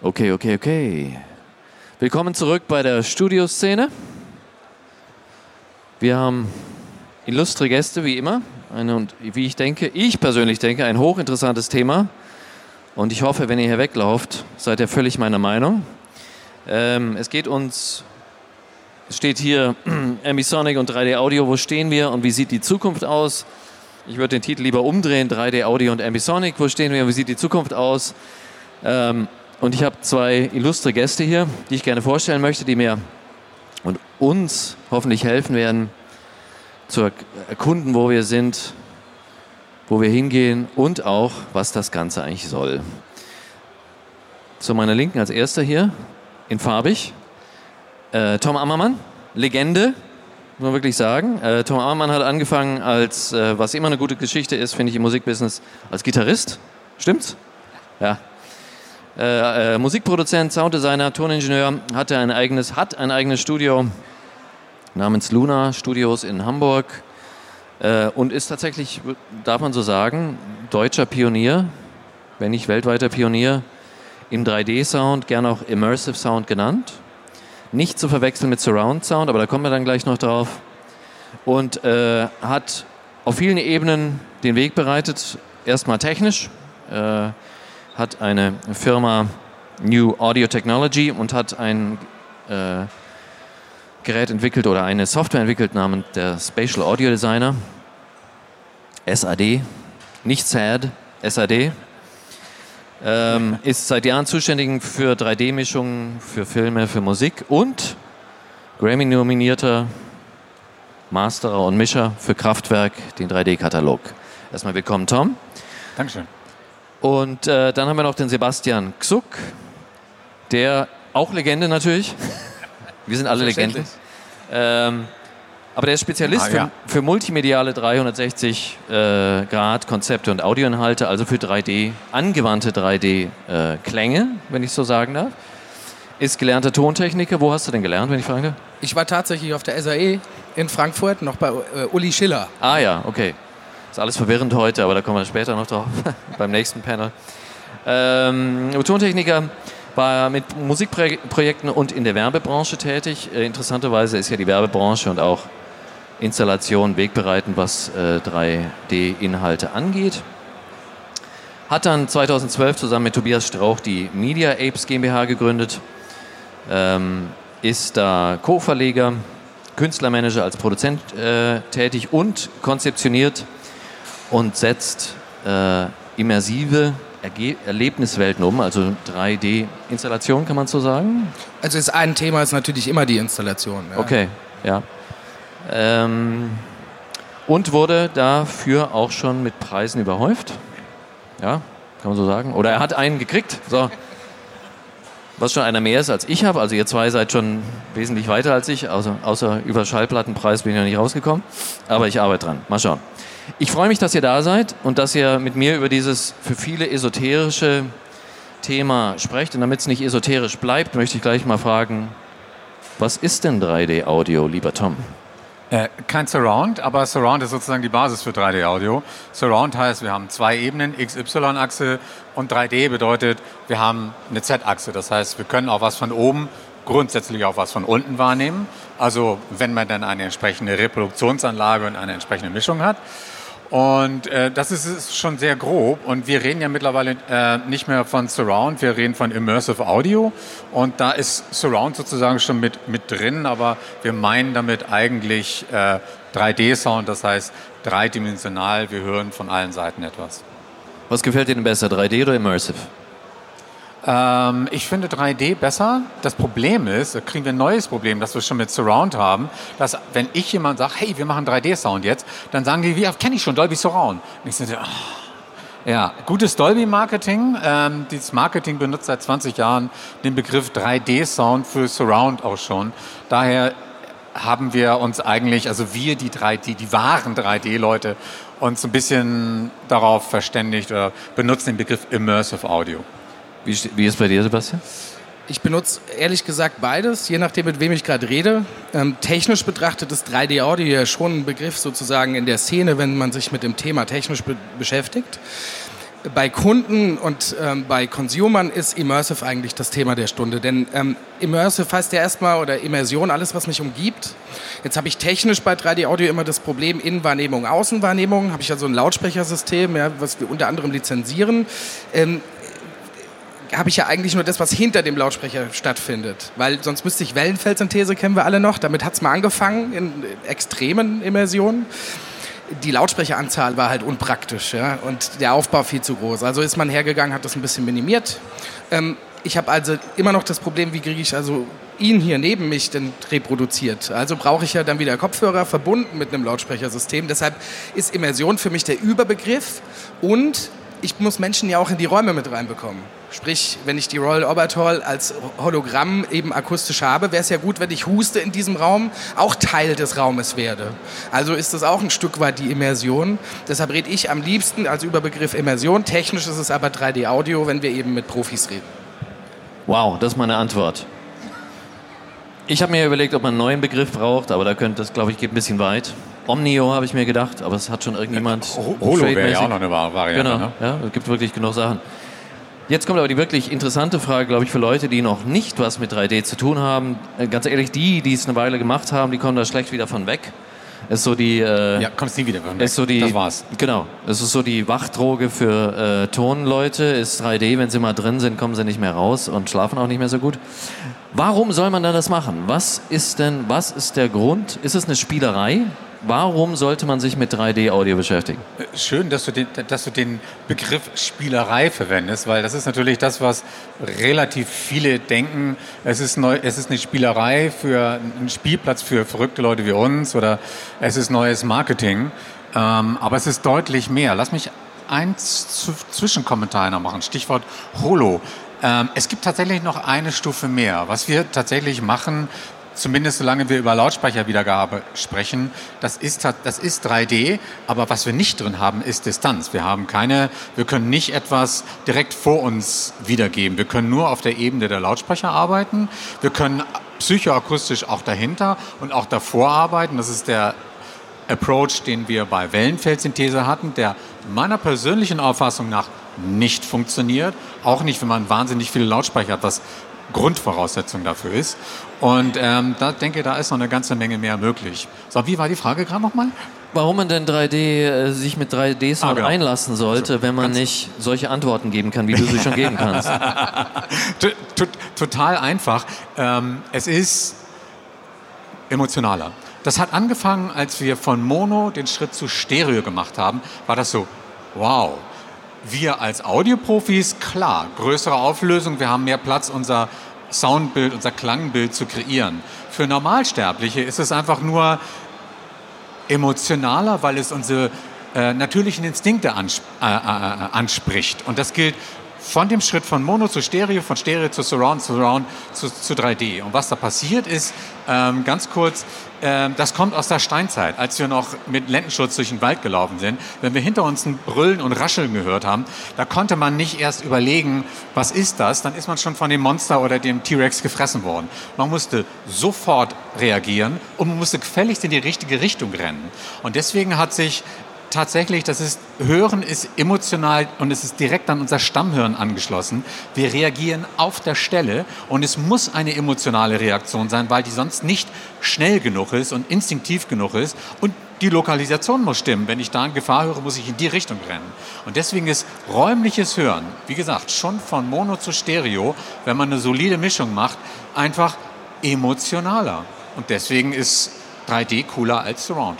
Okay, okay, okay. Willkommen zurück bei der Studioszene. Wir haben illustre Gäste, wie immer. Eine, und wie ich denke, ich persönlich denke, ein hochinteressantes Thema. Und ich hoffe, wenn ihr hier weglauft, seid ihr völlig meiner Meinung. Ähm, es geht uns, es steht hier Ambisonic und 3D Audio, wo stehen wir und wie sieht die Zukunft aus? Ich würde den Titel lieber umdrehen, 3D Audio und Ambisonic, wo stehen wir, wie sieht die Zukunft aus? Ähm, und ich habe zwei illustre Gäste hier, die ich gerne vorstellen möchte, die mir und uns hoffentlich helfen werden, zu erkunden, wo wir sind, wo wir hingehen und auch, was das Ganze eigentlich soll. Zu meiner Linken als erster hier, in farbig, äh, Tom Ammermann, Legende, muss man wirklich sagen. Äh, Tom Ammermann hat angefangen als, äh, was immer eine gute Geschichte ist, finde ich im Musikbusiness, als Gitarrist. Stimmt's? Ja. Äh, äh, Musikproduzent, Sounddesigner, Toningenieur, hatte ein eigenes, hat ein eigenes Studio namens Luna Studios in Hamburg äh, und ist tatsächlich, darf man so sagen, deutscher Pionier, wenn nicht weltweiter Pionier im 3D-Sound, gerne auch Immersive Sound genannt. Nicht zu verwechseln mit Surround Sound, aber da kommen wir dann gleich noch drauf. Und äh, hat auf vielen Ebenen den Weg bereitet, erstmal technisch, äh, hat eine Firma New Audio Technology und hat ein äh, Gerät entwickelt oder eine Software entwickelt namens der Spatial Audio Designer, SAD, nicht SAD, SAD. Ähm, ist seit Jahren zuständig für 3D-Mischungen, für Filme, für Musik und Grammy-nominierter Masterer und Mischer für Kraftwerk, den 3D-Katalog. Erstmal willkommen, Tom. Dankeschön. Und äh, dann haben wir noch den Sebastian Xuck, der auch Legende natürlich. Wir sind alle Legenden. Ähm, aber der ist Spezialist ah, ja. für, für, multimediale 360 äh, Grad Konzepte und Audioinhalte, also für 3D, angewandte 3D-Klänge, äh, wenn ich so sagen darf. Ist gelernter Tontechniker. Wo hast du denn gelernt, wenn ich frage? Ich war tatsächlich auf der SAE in Frankfurt, noch bei äh, Uli Schiller. Ah ja, okay. Ist alles verwirrend heute, aber da kommen wir später noch drauf, beim nächsten Panel. Ähm, Tontechniker war mit Musikprojekten und in der Werbebranche tätig. Äh, interessanterweise ist ja die Werbebranche und auch Installation wegbereitend, was äh, 3D-Inhalte angeht. Hat dann 2012 zusammen mit Tobias Strauch die Media Apes GmbH gegründet. Ähm, ist da Co-Verleger, Künstlermanager als Produzent äh, tätig und konzeptioniert und setzt äh, immersive Erge Erlebniswelten um, also 3D-Installation, kann man so sagen? Also ist ein Thema ist natürlich immer die Installation. Ja. Okay, ja. Ähm, und wurde dafür auch schon mit Preisen überhäuft. Ja, kann man so sagen. Oder er hat einen gekriegt. So. Was schon einer mehr ist als ich habe. Also ihr zwei seid schon wesentlich weiter als ich. Außer, außer über Schallplattenpreis bin ich noch nicht rausgekommen. Aber ich arbeite dran. Mal schauen. Ich freue mich, dass ihr da seid und dass ihr mit mir über dieses für viele esoterische Thema sprecht. Und damit es nicht esoterisch bleibt, möchte ich gleich mal fragen, was ist denn 3D-Audio, lieber Tom? Äh, kein Surround, aber Surround ist sozusagen die Basis für 3D-Audio. Surround heißt, wir haben zwei Ebenen, XY-Achse und 3D bedeutet, wir haben eine Z-Achse. Das heißt, wir können auch was von oben, grundsätzlich auch was von unten wahrnehmen. Also wenn man dann eine entsprechende Reproduktionsanlage und eine entsprechende Mischung hat. Und äh, das ist, ist, schon sehr grob. Und wir reden ja mittlerweile äh, nicht mehr von Surround, wir reden von Immersive Audio. Und da ist Surround sozusagen schon mit, mit drin, aber wir meinen damit eigentlich äh, 3D-Sound, das heißt dreidimensional, wir hören von allen Seiten etwas. Was gefällt denn besser, 3D oder Immersive? Ähm, ich finde 3D besser. Das Problem ist, da kriegen wir ein neues Problem, das wir schon mit Surround haben, dass wenn ich jemand sage, hey, wir machen 3D-Sound jetzt, dann sagen die, wie kenne ich schon, Dolby Surround. Und ich sage, oh. ja, gutes Dolby-Marketing. Ähm, dieses Marketing benutzt seit 20 Jahren den Begriff 3D-Sound für Surround auch schon. Daher haben wir uns eigentlich, also wir, die 3D, die wahren 3D-Leute, uns ein bisschen darauf verständigt oder benutzen den Begriff Immersive Audio. Wie, wie ist es bei dir, Sebastian? Ich benutze ehrlich gesagt beides, je nachdem, mit wem ich gerade rede. Ähm, technisch betrachtet ist 3D-Audio ja schon ein Begriff sozusagen in der Szene, wenn man sich mit dem Thema technisch be beschäftigt. bei Kunden und ähm, bei Consumern ist Immersive eigentlich das Thema der Stunde. Denn ähm, Immersive heißt ja erstmal, oder Immersion, alles, was mich umgibt. Jetzt habe ich technisch bei 3D Audio immer das Problem Innenwahrnehmung, Außenwahrnehmung. Habe ich also ein Lautsprechersystem, ja, was wir unter anderem lizenzieren. Habe ich ja eigentlich nur das, was hinter dem Lautsprecher stattfindet. Weil sonst müsste ich Wellenfeldsynthese, kennen wir alle noch. Damit hat es mal angefangen in extremen Immersionen die Lautsprecheranzahl war halt unpraktisch ja, und der Aufbau viel zu groß. Also ist man hergegangen, hat das ein bisschen minimiert. Ähm, ich habe also immer noch das Problem, wie kriege ich also ihn hier neben mich denn reproduziert. Also brauche ich ja dann wieder Kopfhörer verbunden mit einem Lautsprechersystem. Deshalb ist Immersion für mich der Überbegriff und ich muss Menschen ja auch in die Räume mit reinbekommen. Sprich, wenn ich die Royal Albert Hall als Hologramm eben akustisch habe, wäre es ja gut, wenn ich huste in diesem Raum, auch Teil des Raumes werde. Also ist das auch ein Stück weit die Immersion. Deshalb rede ich am liebsten als Überbegriff Immersion. Technisch ist es aber 3D-Audio, wenn wir eben mit Profis reden. Wow, das ist meine Antwort. Ich habe mir überlegt, ob man einen neuen Begriff braucht, aber da könnte das, glaube ich, geht ein bisschen weit. Omnio habe ich mir gedacht, aber es hat schon irgendjemand. Holo wäre ja auch noch eine Variante. Genau, ne? ja, es gibt wirklich genug Sachen. Jetzt kommt aber die wirklich interessante Frage, glaube ich, für Leute, die noch nicht was mit 3D zu tun haben. Äh, ganz ehrlich, die, die es eine Weile gemacht haben, die kommen da schlecht wieder von weg. Ist so die. Äh, ja, kommst nie wieder von weg. Ist so die, das war's. Genau. Es ist so die Wachdroge für äh, Tonleute. Ist 3D, wenn sie mal drin sind, kommen sie nicht mehr raus und schlafen auch nicht mehr so gut. Warum soll man dann das machen? Was ist denn, was ist der Grund? Ist es eine Spielerei? Warum sollte man sich mit 3D-Audio beschäftigen? Schön, dass du, den, dass du den Begriff Spielerei verwendest, weil das ist natürlich das, was relativ viele denken. Es ist, neu, es ist eine Spielerei für einen Spielplatz für verrückte Leute wie uns oder es ist neues Marketing. Ähm, aber es ist deutlich mehr. Lass mich einen Zwischenkommentar noch machen. Stichwort Holo. Ähm, es gibt tatsächlich noch eine Stufe mehr. Was wir tatsächlich machen, zumindest solange wir über Lautsprecherwiedergabe sprechen, das ist, das ist 3D, aber was wir nicht drin haben, ist Distanz. Wir haben keine, wir können nicht etwas direkt vor uns wiedergeben. Wir können nur auf der Ebene der Lautsprecher arbeiten. Wir können psychoakustisch auch dahinter und auch davor arbeiten. Das ist der Approach, den wir bei Wellenfeldsynthese hatten, der meiner persönlichen Auffassung nach nicht funktioniert. Auch nicht, wenn man wahnsinnig viele Lautsprecher hat, was Grundvoraussetzung dafür ist. Und ähm, da denke, da ist noch eine ganze Menge mehr möglich. So, wie war die Frage gerade nochmal? Warum man denn 3D äh, sich mit 3D-Sound ah, genau. einlassen sollte, also, wenn man nicht solche Antworten geben kann, wie du sie schon geben kannst. Total einfach. Ähm, es ist emotionaler. Das hat angefangen, als wir von Mono den Schritt zu Stereo gemacht haben, war das so, wow. Wir als Audioprofis, klar, größere Auflösung, wir haben mehr Platz, unser Soundbild, unser Klangbild zu kreieren. Für Normalsterbliche ist es einfach nur emotionaler, weil es unsere äh, natürlichen Instinkte ansp äh, äh, äh anspricht. Und das gilt von dem Schritt von Mono zu Stereo, von Stereo zu Surround, Surround zu, zu 3D. Und was da passiert ist, ähm, ganz kurz, ähm, das kommt aus der Steinzeit, als wir noch mit Lendenschutz durch den Wald gelaufen sind. Wenn wir hinter uns ein Brüllen und Rascheln gehört haben, da konnte man nicht erst überlegen, was ist das, dann ist man schon von dem Monster oder dem T-Rex gefressen worden. Man musste sofort reagieren und man musste gefälligst in die richtige Richtung rennen. Und deswegen hat sich tatsächlich, das ist, Hören ist emotional und es ist direkt an unser Stammhirn angeschlossen. Wir reagieren auf der Stelle und es muss eine emotionale Reaktion sein, weil die sonst nicht schnell genug ist und instinktiv genug ist und die Lokalisation muss stimmen. Wenn ich da in Gefahr höre, muss ich in die Richtung rennen. Und deswegen ist räumliches Hören, wie gesagt, schon von Mono zu Stereo, wenn man eine solide Mischung macht, einfach emotionaler. Und deswegen ist 3D cooler als Surround.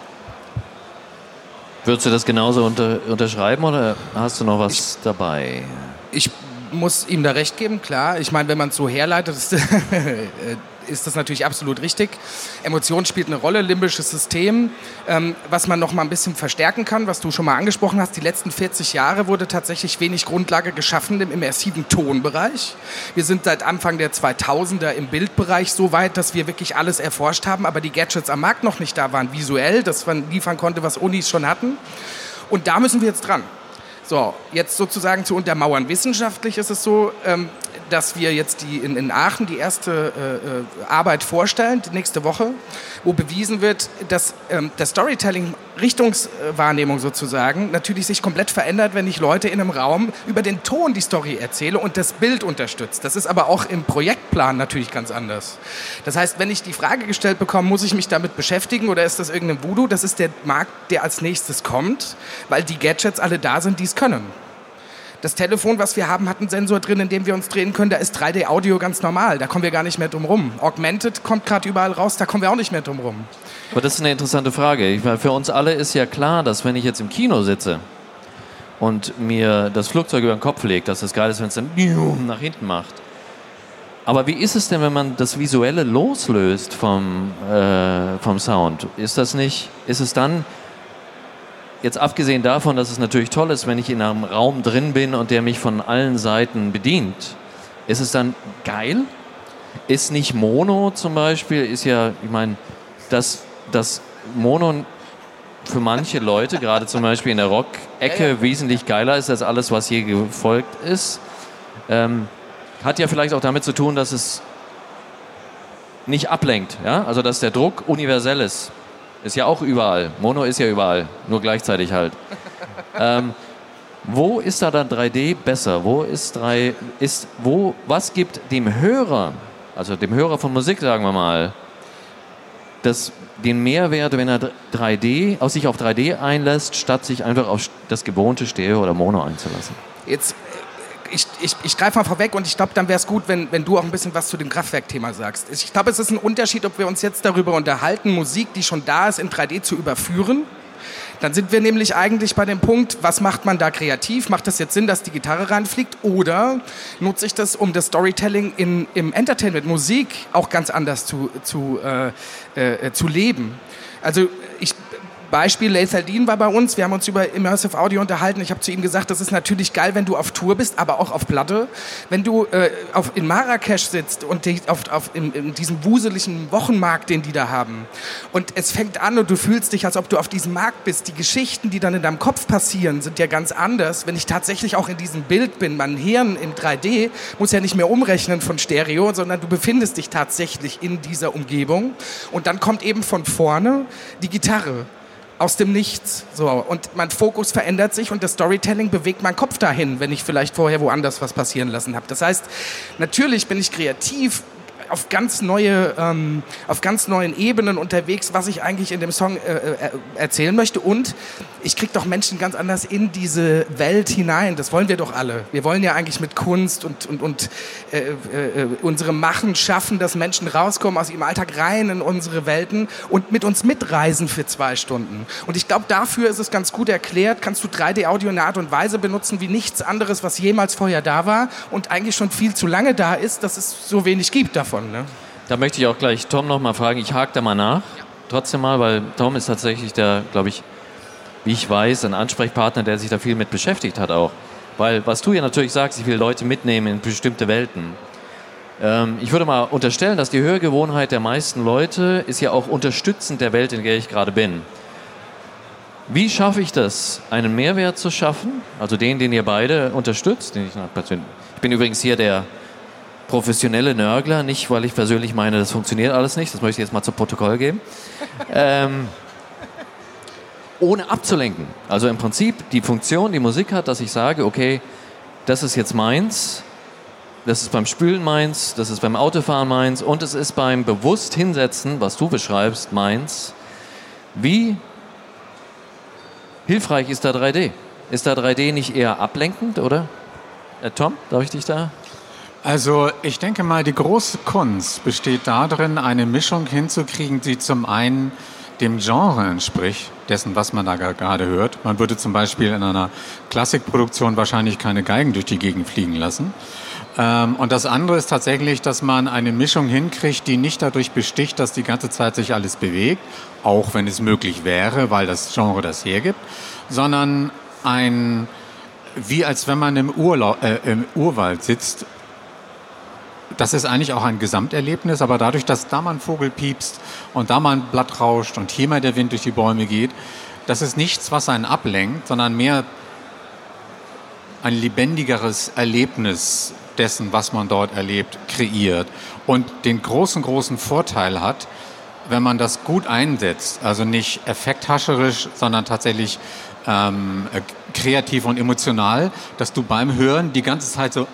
Würdest du das genauso unter, unterschreiben oder hast du noch was ich, dabei? Ich muss ihm da recht geben, klar. Ich meine, wenn man es so herleitet, ist, äh, ist das natürlich absolut richtig. Emotion spielt eine Rolle, limbisches System. Ähm, was man noch mal ein bisschen verstärken kann, was du schon mal angesprochen hast, die letzten 40 Jahre wurde tatsächlich wenig Grundlage geschaffen im immersiven Tonbereich. Wir sind seit Anfang der 2000er im Bildbereich so weit, dass wir wirklich alles erforscht haben, aber die Gadgets am Markt noch nicht da waren, visuell, dass man liefern konnte, was Unis schon hatten. Und da müssen wir jetzt dran. So, jetzt sozusagen zu untermauern. Wissenschaftlich ist es so, ähm, dass wir jetzt die in, in Aachen die erste äh, äh Arbeit vorstellen, nächste Woche, wo bewiesen wird, dass ähm, der Storytelling Richtungswahrnehmung sozusagen natürlich sich komplett verändert, wenn ich Leute in einem Raum über den Ton die Story erzähle und das Bild unterstützt. Das ist aber auch im Projektplan natürlich ganz anders. Das heißt, wenn ich die Frage gestellt bekomme, muss ich mich damit beschäftigen oder ist das irgendein Voodoo? Das ist der Markt, der als nächstes kommt, weil die Gadgets alle da sind, die es können. Das Telefon, was wir haben, hat einen Sensor drin, in dem wir uns drehen können. Da ist 3D-Audio ganz normal. Da kommen wir gar nicht mehr drum rum. Augmented kommt gerade überall raus. Da kommen wir auch nicht mehr drum rum. Aber das ist eine interessante Frage. Für uns alle ist ja klar, dass wenn ich jetzt im Kino sitze und mir das Flugzeug über den Kopf legt, dass das geil ist, wenn es dann nach hinten macht. Aber wie ist es denn, wenn man das Visuelle loslöst vom, äh, vom Sound? Ist das nicht, ist es dann Jetzt abgesehen davon, dass es natürlich toll ist, wenn ich in einem Raum drin bin und der mich von allen Seiten bedient, ist es dann geil? Ist nicht Mono zum Beispiel, ist ja, ich meine, dass das Mono für manche Leute, gerade zum Beispiel in der Rock-Ecke, ja, ja. wesentlich geiler ist als alles, was je gefolgt ist. Ähm, hat ja vielleicht auch damit zu tun, dass es nicht ablenkt, ja? also dass der Druck universell ist. Ist ja auch überall. Mono ist ja überall, nur gleichzeitig halt. ähm, wo ist da dann 3D besser? Wo ist 3 ist wo was gibt dem Hörer, also dem Hörer von Musik sagen wir mal, das den Mehrwert, wenn er 3D aus sich auf 3D einlässt, statt sich einfach auf das gewohnte Stereo oder Mono einzulassen? Jetzt ich, ich, ich greife mal vorweg und ich glaube, dann wäre es gut, wenn, wenn du auch ein bisschen was zu dem Kraftwerkthema sagst. Ich glaube, es ist ein Unterschied, ob wir uns jetzt darüber unterhalten, Musik, die schon da ist, in 3D zu überführen. Dann sind wir nämlich eigentlich bei dem Punkt, was macht man da kreativ? Macht das jetzt Sinn, dass die Gitarre reinfliegt? Oder nutze ich das, um das Storytelling in, im Entertainment, Musik auch ganz anders zu, zu, äh, äh, zu leben? Also Beispiel, Lethal Dean war bei uns, wir haben uns über Immersive Audio unterhalten. Ich habe zu ihm gesagt, das ist natürlich geil, wenn du auf Tour bist, aber auch auf Platte. Wenn du äh, auf, in Marrakesch sitzt und die, auf, auf, in, in, diesem wuseligen Wochenmarkt, den die da haben, und es fängt an und du fühlst dich, als ob du auf diesem Markt bist. Die Geschichten, die dann in deinem Kopf passieren, sind ja ganz anders. Wenn ich tatsächlich auch in diesem Bild bin, mein Hirn im 3D muss ja nicht mehr umrechnen von Stereo, sondern du befindest dich tatsächlich in dieser Umgebung. Und dann kommt eben von vorne die Gitarre aus dem Nichts. So. Und mein Fokus verändert sich und das Storytelling bewegt meinen Kopf dahin, wenn ich vielleicht vorher woanders was passieren lassen habe. Das heißt, natürlich bin ich kreativ auf ganz neue, ähm, auf ganz neuen Ebenen unterwegs, was ich eigentlich in dem Song äh, äh, erzählen möchte. Und ich kriege doch Menschen ganz anders in diese Welt hinein. Das wollen wir doch alle. Wir wollen ja eigentlich mit Kunst und, und, und äh, äh, unserem Machen schaffen, dass Menschen rauskommen aus ihrem Alltag rein in unsere Welten und mit uns mitreisen für zwei Stunden. Und ich glaube, dafür ist es ganz gut erklärt, kannst du 3D-Audio in einer Art und Weise benutzen wie nichts anderes, was jemals vorher da war und eigentlich schon viel zu lange da ist, dass es so wenig gibt davon davon. Ne? Da möchte ich auch gleich Tom noch mal fragen. Ich hake da mal nach, trotzdem mal, weil Tom ist tatsächlich der, glaube ich, wie ich weiß, ein Ansprechpartner, der sich da viel mit beschäftigt hat auch. Weil was du ja natürlich sagst, ich will Leute mitnehmen in bestimmte Welten. Ähm, ich würde mal unterstellen, dass die Hörgewohnheit der meisten Leute ist ja auch unterstützend der Welt, in der ich gerade bin. Wie schaffe ich das, einen Mehrwert zu schaffen? Also den, den ihr beide unterstützt. Den ich, ich bin übrigens hier der professionelle Nörgler, nicht weil ich persönlich meine, das funktioniert alles nicht, das möchte ich jetzt mal zu Protokoll geben. ähm, ohne abzulenken. Also im Prinzip die Funktion, die Musik hat, dass ich sage, okay, das ist jetzt meins, das ist beim Spülen meins, das ist beim Autofahren meins und es ist beim bewusst hinsetzen, was du beschreibst, meins. Wie hilfreich ist da 3D? Ist da 3D nicht eher ablenkend, oder? Äh, Tom, darf ich dich da? Also ich denke mal, die große Kunst besteht darin, eine Mischung hinzukriegen, die zum einen dem Genre entspricht, dessen, was man da gerade hört. Man würde zum Beispiel in einer Klassikproduktion wahrscheinlich keine Geigen durch die Gegend fliegen lassen. Ähm, und das andere ist tatsächlich, dass man eine Mischung hinkriegt, die nicht dadurch besticht, dass die ganze Zeit sich alles bewegt, auch wenn es möglich wäre, weil das Genre das hergibt, sondern ein, wie als wenn man im, Urlaub, äh, im Urwald sitzt das ist eigentlich auch ein Gesamterlebnis, aber dadurch, dass da mal ein Vogel piepst und da mal ein Blatt rauscht und hier mal der Wind durch die Bäume geht, das ist nichts, was einen ablenkt, sondern mehr ein lebendigeres Erlebnis dessen, was man dort erlebt, kreiert und den großen, großen Vorteil hat, wenn man das gut einsetzt, also nicht effekthascherisch, sondern tatsächlich ähm, äh, kreativ und emotional, dass du beim Hören die ganze Zeit so,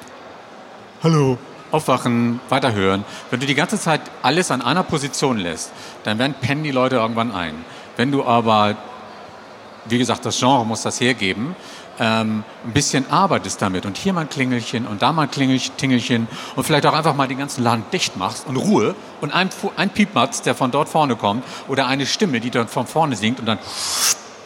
hallo, aufwachen, weiterhören. Wenn du die ganze Zeit alles an einer Position lässt, dann werden pennen die Leute irgendwann ein. Wenn du aber, wie gesagt, das Genre muss das hergeben, ähm, ein bisschen arbeitest damit und hier mal ein Klingelchen und da mal ein Klingelchen und vielleicht auch einfach mal den ganzen Laden dicht machst und Ruhe und ein, ein Piepmatz, der von dort vorne kommt oder eine Stimme, die dann von vorne singt und dann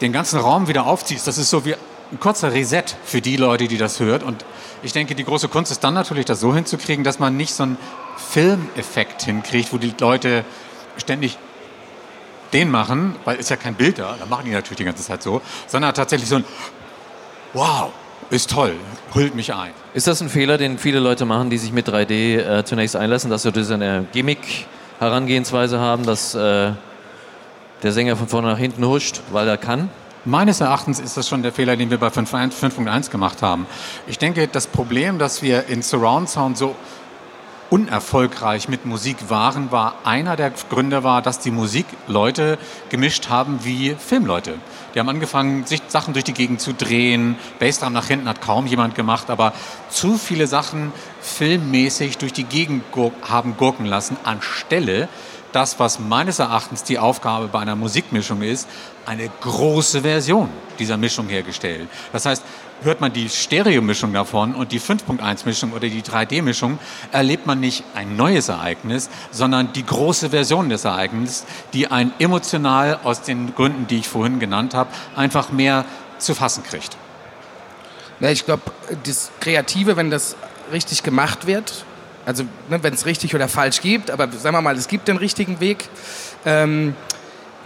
den ganzen Raum wieder aufziehst, das ist so wie ein kurzer Reset für die Leute, die das hört. Und ich denke, die große Kunst ist dann natürlich, das so hinzukriegen, dass man nicht so einen Filmeffekt hinkriegt, wo die Leute ständig den machen, weil ist ja kein Bild da, da machen die natürlich die ganze Zeit so, sondern tatsächlich so ein Wow, ist toll, hüllt mich ein. Ist das ein Fehler, den viele Leute machen, die sich mit 3D äh, zunächst einlassen, dass sie so eine Gimmick-Herangehensweise haben, dass äh, der Sänger von vorne nach hinten huscht, weil er kann? Meines Erachtens ist das schon der Fehler, den wir bei 5.1 gemacht haben. Ich denke, das Problem, dass wir in Surround Sound so unerfolgreich mit Musik waren, war einer der Gründe war, dass die Musikleute gemischt haben wie Filmleute. Die haben angefangen, sich Sachen durch die Gegend zu drehen. Bassdrum nach hinten hat kaum jemand gemacht, aber zu viele Sachen filmmäßig durch die Gegend haben gurken lassen, anstelle das, was meines Erachtens die Aufgabe bei einer Musikmischung ist, eine große Version dieser Mischung hergestellt. Das heißt, hört man die Stereomischung davon und die 5.1-Mischung oder die 3D-Mischung, erlebt man nicht ein neues Ereignis, sondern die große Version des Ereignisses, die ein emotional aus den Gründen, die ich vorhin genannt habe, einfach mehr zu fassen kriegt. Ja, ich glaube, das Kreative, wenn das richtig gemacht wird, also ne, wenn es richtig oder falsch gibt, aber sagen wir mal, es gibt den richtigen Weg, ähm,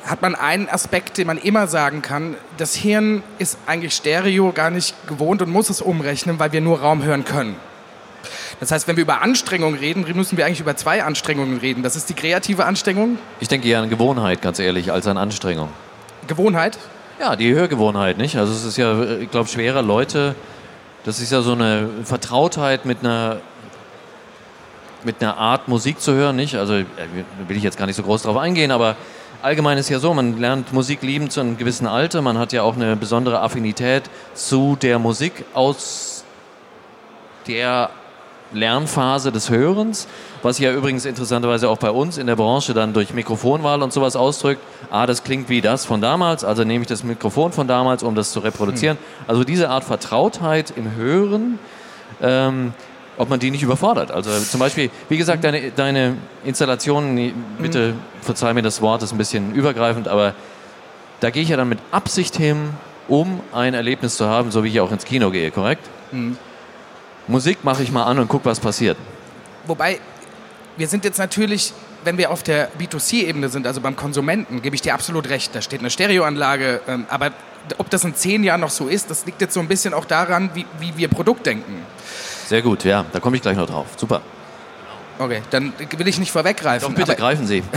hat man einen Aspekt, den man immer sagen kann. Das Hirn ist eigentlich Stereo gar nicht gewohnt und muss es umrechnen, weil wir nur Raum hören können. Das heißt, wenn wir über Anstrengung reden, müssen wir eigentlich über zwei Anstrengungen reden. Das ist die kreative Anstrengung. Ich denke eher an Gewohnheit, ganz ehrlich, als an Anstrengung. Gewohnheit? Ja, die Hörgewohnheit, nicht? Also es ist ja, ich glaube, schwerer Leute, das ist ja so eine Vertrautheit mit einer mit einer Art Musik zu hören, nicht? Also äh, will ich jetzt gar nicht so groß drauf eingehen, aber allgemein ist ja so, man lernt Musik lieben zu einem gewissen Alter, man hat ja auch eine besondere Affinität zu der Musik aus der Lernphase des Hörens, was ja übrigens interessanterweise auch bei uns in der Branche dann durch Mikrofonwahl und sowas ausdrückt. Ah, das klingt wie das von damals, also nehme ich das Mikrofon von damals, um das zu reproduzieren. Also diese Art Vertrautheit im Hören, ähm, ob man die nicht überfordert. Also zum Beispiel, wie gesagt, deine, deine Installationen, bitte verzeih mir das Wort, ist ein bisschen übergreifend, aber da gehe ich ja dann mit Absicht hin, um ein Erlebnis zu haben, so wie ich auch ins Kino gehe, korrekt? Mhm. Musik mache ich mal an und gucke, was passiert. Wobei, wir sind jetzt natürlich, wenn wir auf der B2C-Ebene sind, also beim Konsumenten, gebe ich dir absolut recht. Da steht eine Stereoanlage, ähm, aber ob das in zehn Jahren noch so ist, das liegt jetzt so ein bisschen auch daran, wie, wie wir Produkt denken. Sehr gut, ja, da komme ich gleich noch drauf. Super. Okay, dann will ich nicht vorweggreifen. Doch, bitte greifen Sie.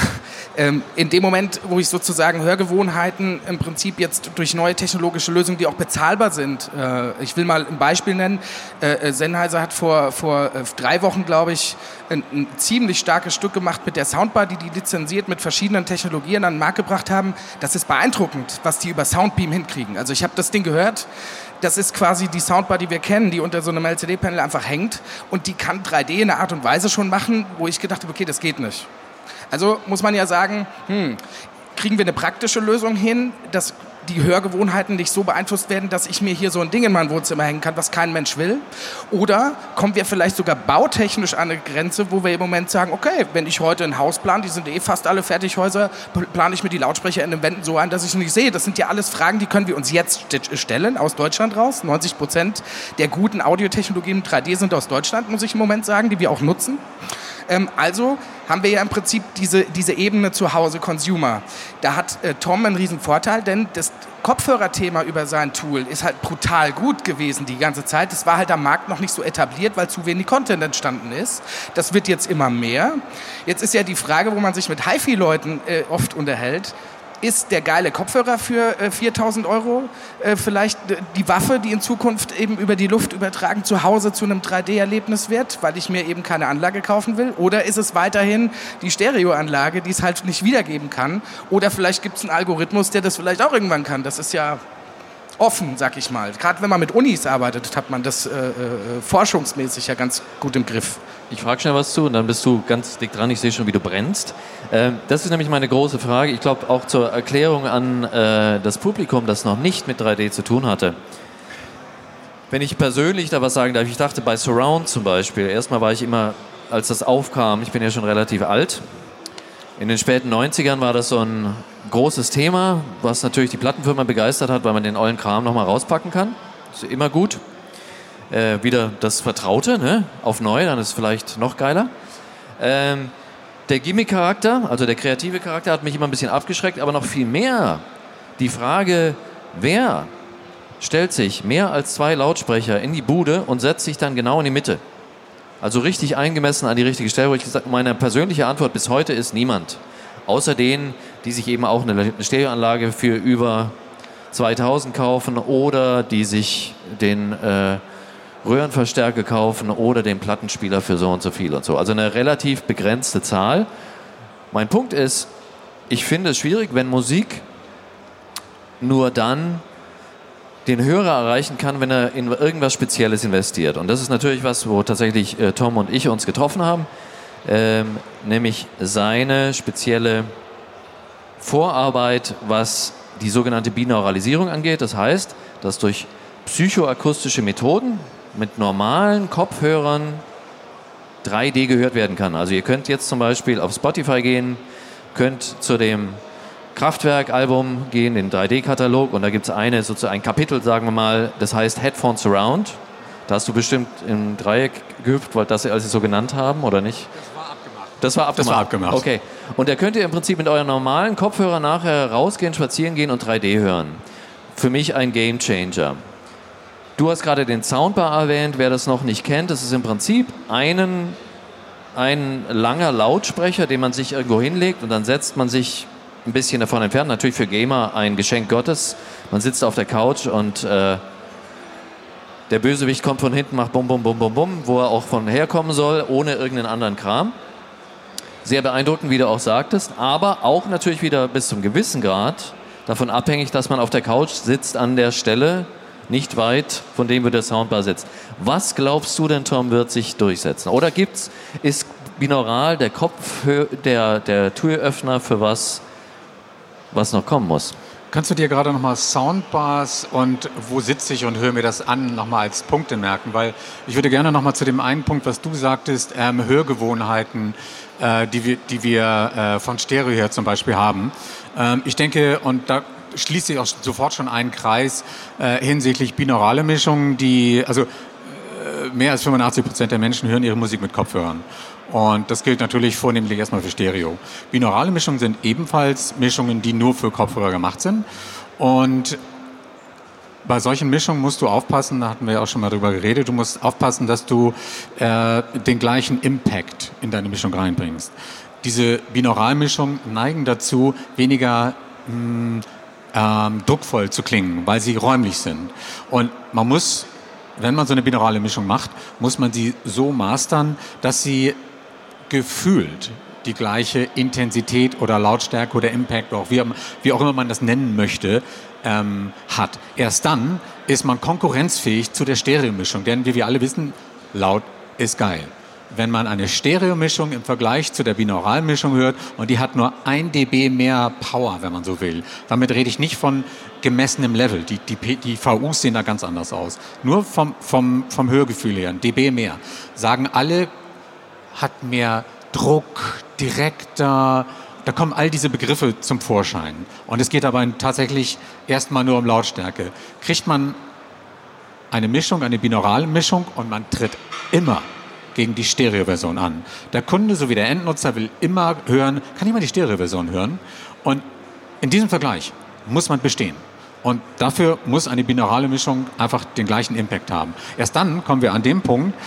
Ähm, in dem Moment, wo ich sozusagen Hörgewohnheiten im Prinzip jetzt durch neue technologische Lösungen, die auch bezahlbar sind, äh, ich will mal ein Beispiel nennen. Äh, äh Sennheiser hat vor, vor drei Wochen, glaube ich, ein, ein, ziemlich starkes Stück gemacht mit der Soundbar, die die lizenziert mit verschiedenen Technologien an den Markt gebracht haben. Das ist beeindruckend, was die über Soundbeam hinkriegen. Also ich habe das Ding gehört das ist quasi die Soundbar, die wir kennen, die unter so einem LCD-Panel einfach hängt. Und die kann 3D in einer Art und Weise schon machen, wo ich gedacht habe, okay, das geht nicht. Also muss man ja sagen, hm, kriegen wir eine praktische Lösung hin, dass die Hörgewohnheiten nicht so beeinflusst werden, dass ich mir hier so ein Ding in mein Wohnzimmer hängen kann, was kein Mensch will? Oder kommen wir vielleicht sogar bautechnisch an eine Grenze, wo wir im Moment sagen, okay, wenn ich heute ein Haus plane, die sind eh fast alle Fertighäuser, plane ich mir die Lautsprecher in den Wänden so ein, dass ich es nicht sehe. Das sind ja alles Fragen, die können wir uns jetzt stellen, aus Deutschland raus. 90 Prozent der guten Audiotechnologien 3D sind aus Deutschland, muss ich im Moment sagen, die wir auch nutzen. Ähm, also haben wir ja im Prinzip diese, diese Ebene zu Hause Consumer. Da hat äh, Tom einen riesen Vorteil, denn das Kopfhörerthema über sein Tool ist halt brutal gut gewesen die ganze Zeit. Das war halt am Markt noch nicht so etabliert, weil zu wenig Content entstanden ist. Das wird jetzt immer mehr. Jetzt ist ja die Frage, wo man sich mit HiFi-Leuten äh, oft unterhält, ist der geile Kopfhörer für äh, 4000 Euro äh, vielleicht die Waffe, die in Zukunft eben über die Luft übertragen zu Hause zu einem 3D-Erlebnis wird, weil ich mir eben keine Anlage kaufen will? Oder ist es weiterhin die Stereoanlage, die es halt nicht wiedergeben kann? Oder vielleicht gibt es einen Algorithmus, der das vielleicht auch irgendwann kann. Das ist ja offen, sag ich mal. Gerade wenn man mit Unis arbeitet, hat man das äh, äh, forschungsmäßig ja ganz gut im Griff. Ich frage schnell was zu und dann bist du ganz dick dran. Ich sehe schon, wie du brennst. Ähm, das ist nämlich meine große Frage. Ich glaube auch zur Erklärung an äh, das Publikum, das noch nicht mit 3D zu tun hatte. Wenn ich persönlich da was sagen darf, ich dachte bei Surround zum Beispiel, erstmal war ich immer, als das aufkam, ich bin ja schon relativ alt, in den späten 90ern war das so ein großes Thema, was natürlich die Plattenfirma begeistert hat, weil man den ollen Kram nochmal rauspacken kann. Ist immer gut. Äh, wieder das Vertraute, ne? auf neu, dann ist es vielleicht noch geiler. Ähm, der Gimmick-Charakter, also der kreative Charakter, hat mich immer ein bisschen abgeschreckt, aber noch viel mehr die Frage, wer stellt sich mehr als zwei Lautsprecher in die Bude und setzt sich dann genau in die Mitte? Also richtig eingemessen an die richtige Stelle, wo ich gesagt meine persönliche Antwort bis heute ist niemand. Außer denen, die sich eben auch eine Stereoanlage für über 2000 kaufen oder die sich den äh, Röhrenverstärker kaufen oder den Plattenspieler für so und so viel und so. Also eine relativ begrenzte Zahl. Mein Punkt ist, ich finde es schwierig, wenn Musik nur dann den Hörer erreichen kann, wenn er in irgendwas Spezielles investiert. Und das ist natürlich was, wo tatsächlich äh, Tom und ich uns getroffen haben, ähm, nämlich seine spezielle Vorarbeit, was die sogenannte Binauralisierung angeht. Das heißt, dass durch psychoakustische Methoden mit normalen Kopfhörern 3D gehört werden kann. Also ihr könnt jetzt zum Beispiel auf Spotify gehen, könnt zu dem Kraftwerk-Album gehen, den 3D-Katalog und da gibt es eine, sozusagen ein Kapitel, sagen wir mal, das heißt Headphone Surround. Da hast du bestimmt im Dreieck gehüpft, weil das sie so genannt haben, oder nicht? Das war abgemacht. Das war abgemacht. Das war abgemacht. Okay. Und da könnt ihr im Prinzip mit euren normalen Kopfhörern nachher rausgehen, spazieren gehen und 3D hören. Für mich ein Game Changer. Du hast gerade den Soundbar erwähnt. Wer das noch nicht kennt, das ist im Prinzip einen, ein langer Lautsprecher, den man sich irgendwo hinlegt und dann setzt man sich ein bisschen davon entfernt. Natürlich für Gamer ein Geschenk Gottes. Man sitzt auf der Couch und äh, der Bösewicht kommt von hinten, macht bum, bum, bum, bum, bum, wo er auch von herkommen soll, ohne irgendeinen anderen Kram. Sehr beeindruckend, wie du auch sagtest, aber auch natürlich wieder bis zum gewissen Grad davon abhängig, dass man auf der Couch sitzt an der Stelle, nicht weit von dem, wo der Soundbar sitzt. Was glaubst du denn, Tom, wird sich durchsetzen? Oder gibt's, ist binaural der Kopf, der, der Türöffner für was, was noch kommen muss? Kannst du dir gerade nochmal Soundbars und wo sitze ich und höre mir das an nochmal als Punkte merken? Weil ich würde gerne nochmal zu dem einen Punkt, was du sagtest, ähm, Hörgewohnheiten, äh, die wir, die wir äh, von Stereo her zum Beispiel haben. Ähm, ich denke, und da schließt sich auch sofort schon einen Kreis äh, hinsichtlich binaurale Mischungen, die, also äh, mehr als 85 Prozent der Menschen hören ihre Musik mit Kopfhörern. Und das gilt natürlich vornehmlich erstmal für Stereo. Binaurale Mischungen sind ebenfalls Mischungen, die nur für Kopfhörer gemacht sind. Und bei solchen Mischungen musst du aufpassen, da hatten wir ja auch schon mal drüber geredet, du musst aufpassen, dass du äh, den gleichen Impact in deine Mischung reinbringst. Diese Binauralmischungen neigen dazu, weniger mh, hm, ähm, druckvoll zu klingen, weil sie räumlich sind. Und man muss, wenn man so eine binaurale Mischung macht, muss man sie so mastern, dass sie gefühlt die gleiche Intensität oder Lautstärke oder Impact, auch wie, wie auch immer man das nennen möchte, ähm, hat. Erst dann ist man konkurrenzfähig zu der Stereomischung, denn wie wir alle wissen, laut ist geil. Wenn man eine Stereomischung im Vergleich zu der Binauralmischung hört und die hat nur ein dB mehr Power, wenn man so will. Damit rede ich nicht von gemessenem Level. Die, die, die VUs sehen da ganz anders aus. Nur vom, vom, vom Hörgefühl her, ein dB mehr. Sagen alle hat mehr Druck, direkter, da kommen all diese Begriffe zum Vorschein. Und es geht aber tatsächlich erstmal nur um Lautstärke. Kriegt man eine Mischung, eine binaurale Mischung und man tritt immer gegen die Stereoversion an. Der Kunde sowie der Endnutzer will immer hören, kann ich mal die Stereoversion hören? Und in diesem Vergleich muss man bestehen. Und dafür muss eine binaurale Mischung einfach den gleichen Impact haben. Erst dann kommen wir an dem Punkt,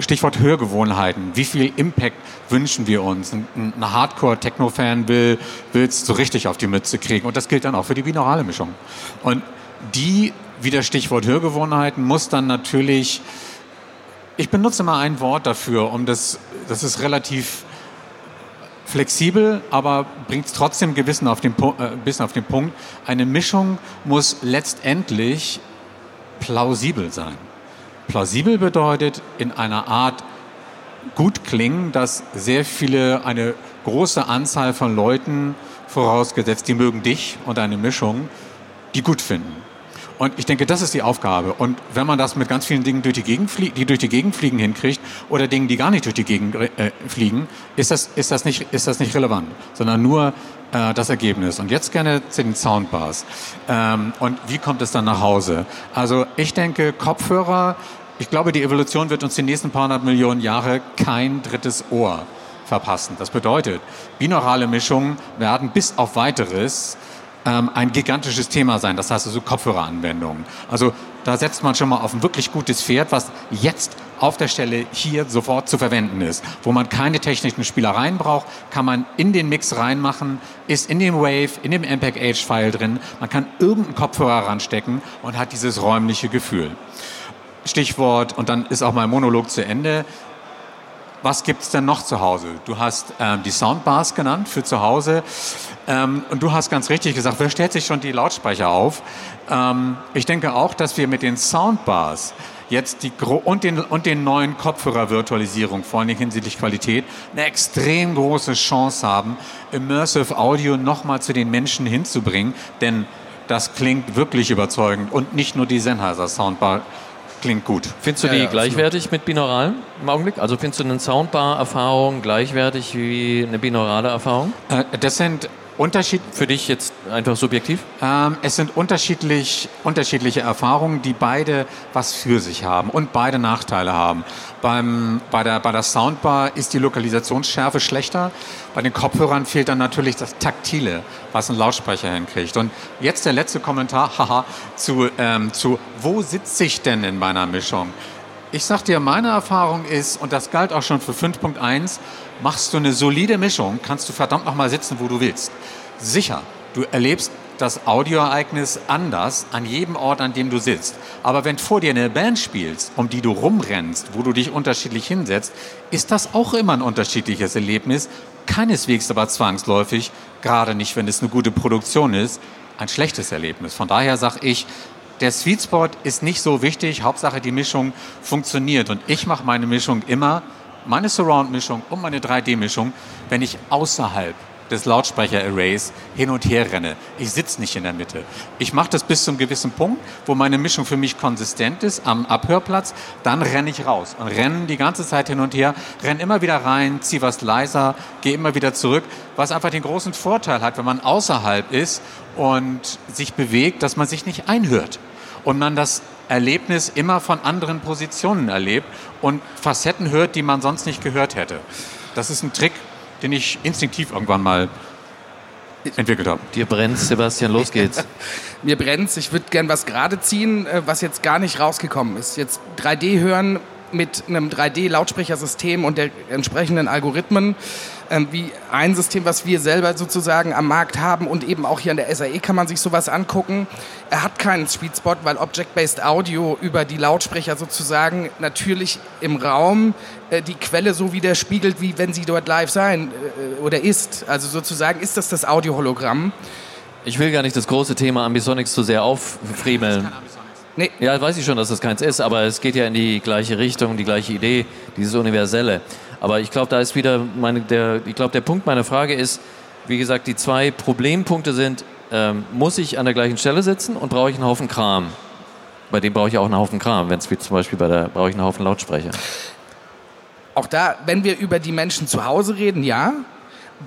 Stichwort Hörgewohnheiten. Wie viel Impact wünschen wir uns? Ein, ein Hardcore-Techno-Fan will es so richtig auf die Mütze kriegen. Und das gilt dann auch für die binaurale Mischung. Und die, wieder Stichwort Hörgewohnheiten, muss dann natürlich, ich benutze mal ein Wort dafür, um das, das ist relativ flexibel, aber bringt es trotzdem gewissen auf den, äh, bisschen auf den Punkt. Eine Mischung muss letztendlich plausibel sein. Plausibel bedeutet in einer Art gut klingen, dass sehr viele, eine große Anzahl von Leuten, vorausgesetzt, die mögen dich und eine Mischung, die gut finden. Und ich denke, das ist die Aufgabe. Und wenn man das mit ganz vielen Dingen, durch die, Gegend die durch die Gegend fliegen, hinkriegt oder Dingen, die gar nicht durch die Gegend äh, fliegen, ist das, ist, das nicht, ist das nicht relevant, sondern nur äh, das Ergebnis. Und jetzt gerne zu den Soundbars. Ähm, und wie kommt es dann nach Hause? Also ich denke, Kopfhörer, ich glaube, die Evolution wird uns die nächsten paar hundert Millionen Jahre kein drittes Ohr verpassen. Das bedeutet, binaurale Mischungen werden bis auf weiteres ähm, ein gigantisches Thema sein. Das heißt also Kopfhöreranwendungen. Also da setzt man schon mal auf ein wirklich gutes Pferd, was jetzt auf der Stelle hier sofort zu verwenden ist. Wo man keine technischen Spielereien braucht, kann man in den Mix reinmachen, ist in dem Wave, in dem MPEG-H-File drin. Man kann irgendeinen Kopfhörer ranstecken und hat dieses räumliche Gefühl. Stichwort, und dann ist auch mein Monolog zu Ende, was gibt es denn noch zu Hause? Du hast ähm, die Soundbars genannt für zu Hause. Ähm, und du hast ganz richtig gesagt, wer stellt sich schon die Lautsprecher auf? Ähm, ich denke auch, dass wir mit den Soundbars jetzt die und den, und den neuen Kopfhörer-Virtualisierung, vor allem hinsichtlich Qualität, eine extrem große Chance haben, Immersive Audio nochmal zu den Menschen hinzubringen. Denn das klingt wirklich überzeugend. Und nicht nur die Sennheiser Soundbar klingt gut. Findest du die ja, gleichwertig absolut. mit binauralen im Augenblick? Also findest du eine Soundbar-Erfahrung gleichwertig wie eine binaurale Erfahrung? Äh, das sind Unterschied für dich jetzt einfach subjektiv? Ähm, es sind unterschiedlich, unterschiedliche Erfahrungen, die beide was für sich haben und beide Nachteile haben. Beim, bei, der, bei der Soundbar ist die Lokalisationsschärfe schlechter. Bei den Kopfhörern fehlt dann natürlich das Taktile, was ein Lautsprecher hinkriegt. Und jetzt der letzte Kommentar, haha, zu, ähm, zu wo sitze ich denn in meiner Mischung? Ich sag dir, meine Erfahrung ist, und das galt auch schon für 5.1, machst du eine solide Mischung, kannst du verdammt nochmal sitzen, wo du willst. Sicher, du erlebst das Audioereignis anders an jedem Ort, an dem du sitzt. Aber wenn vor dir eine Band spielst, um die du rumrennst, wo du dich unterschiedlich hinsetzt, ist das auch immer ein unterschiedliches Erlebnis. Keineswegs aber zwangsläufig, gerade nicht, wenn es eine gute Produktion ist, ein schlechtes Erlebnis. Von daher sage ich, der Sweet Spot ist nicht so wichtig, Hauptsache die Mischung funktioniert. Und ich mache meine Mischung immer, meine Surround-Mischung und meine 3D-Mischung, wenn ich außerhalb des Lautsprecher-Arrays hin und her renne. Ich sitze nicht in der Mitte. Ich mache das bis zu einem gewissen Punkt, wo meine Mischung für mich konsistent ist am Abhörplatz. Dann renne ich raus und renne die ganze Zeit hin und her, renne immer wieder rein, ziehe was leiser, gehe immer wieder zurück, was einfach den großen Vorteil hat, wenn man außerhalb ist und sich bewegt, dass man sich nicht einhört und man das Erlebnis immer von anderen Positionen erlebt und Facetten hört, die man sonst nicht gehört hätte. Das ist ein Trick, den ich instinktiv irgendwann mal entwickelt habe. Dir brennt, Sebastian, los geht's. Mir brennt's. Ich würde gern was gerade ziehen, äh, was jetzt gar nicht rausgekommen ist. Jetzt 3D hören mit einem 3D-Lautsprechersystem und der entsprechenden Algorithmen ähm, wie ein System, was wir selber sozusagen am Markt haben und eben auch hier an der SAE kann man sich sowas angucken. Er hat keinen Sweet Spot, weil Object-Based Audio über die Lautsprecher sozusagen natürlich im Raum äh, die Quelle so widerspiegelt, wie wenn sie dort live sein äh, oder ist. Also sozusagen ist das das Audio-Hologramm. Ich will gar nicht das große Thema Ambisonics zu sehr auffriemeln. Nee. Ja, weiß ich schon, dass das keins ist, aber es geht ja in die gleiche Richtung, die gleiche Idee, dieses Universelle. Aber ich glaube, da ist wieder meine, der, ich glaube, der Punkt meiner Frage ist, wie gesagt, die zwei Problempunkte sind, ähm, muss ich an der gleichen Stelle sitzen und brauche ich einen Haufen Kram? Bei dem brauche ich auch einen Haufen Kram, wenn es wie zum Beispiel bei der, brauche ich einen Haufen Lautsprecher. Auch da, wenn wir über die Menschen zu Hause reden, ja,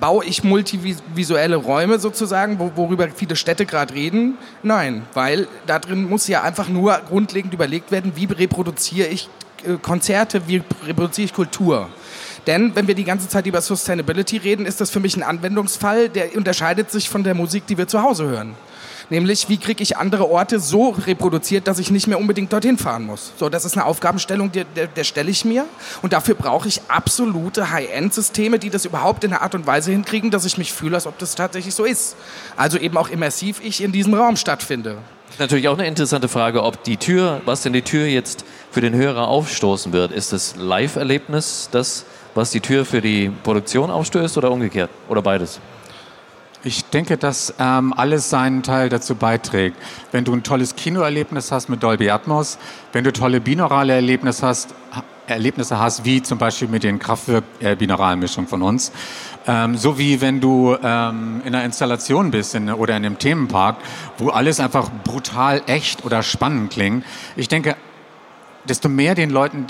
baue ich multivisuelle Räume sozusagen, worüber viele Städte gerade reden? Nein, weil da drin muss ja einfach nur grundlegend überlegt werden, wie reproduziere ich äh, Konzerte, wie reproduziere ich Kultur? Denn wenn wir die ganze Zeit über Sustainability reden, ist das für mich ein Anwendungsfall, der unterscheidet sich von der Musik, die wir zu Hause hören. Nämlich, wie kriege ich andere Orte so reproduziert, dass ich nicht mehr unbedingt dorthin fahren muss. So, das ist eine Aufgabenstellung, der, der, der stelle ich mir. Und dafür brauche ich absolute High-End-Systeme, die das überhaupt in einer Art und Weise hinkriegen, dass ich mich fühle, als ob das tatsächlich so ist. Also eben auch immersiv ich in diesem Raum stattfinde. Natürlich auch eine interessante Frage, ob die Tür, was denn die Tür jetzt für den Hörer aufstoßen wird. Ist das Live-Erlebnis das, was die Tür für die Produktion aufstößt oder umgekehrt? Oder beides? Ich denke, dass ähm, alles seinen Teil dazu beiträgt. Wenn du ein tolles Kinoerlebnis hast mit Dolby Atmos, wenn du tolle binaurale Erlebnisse hast, Erlebnisse hast, wie zum Beispiel mit den Kraftwerk-Binauralmischungen von uns, ähm, so wie wenn du ähm, in einer Installation bist in, oder in einem Themenpark, wo alles einfach brutal echt oder spannend klingt. Ich denke, desto mehr den Leuten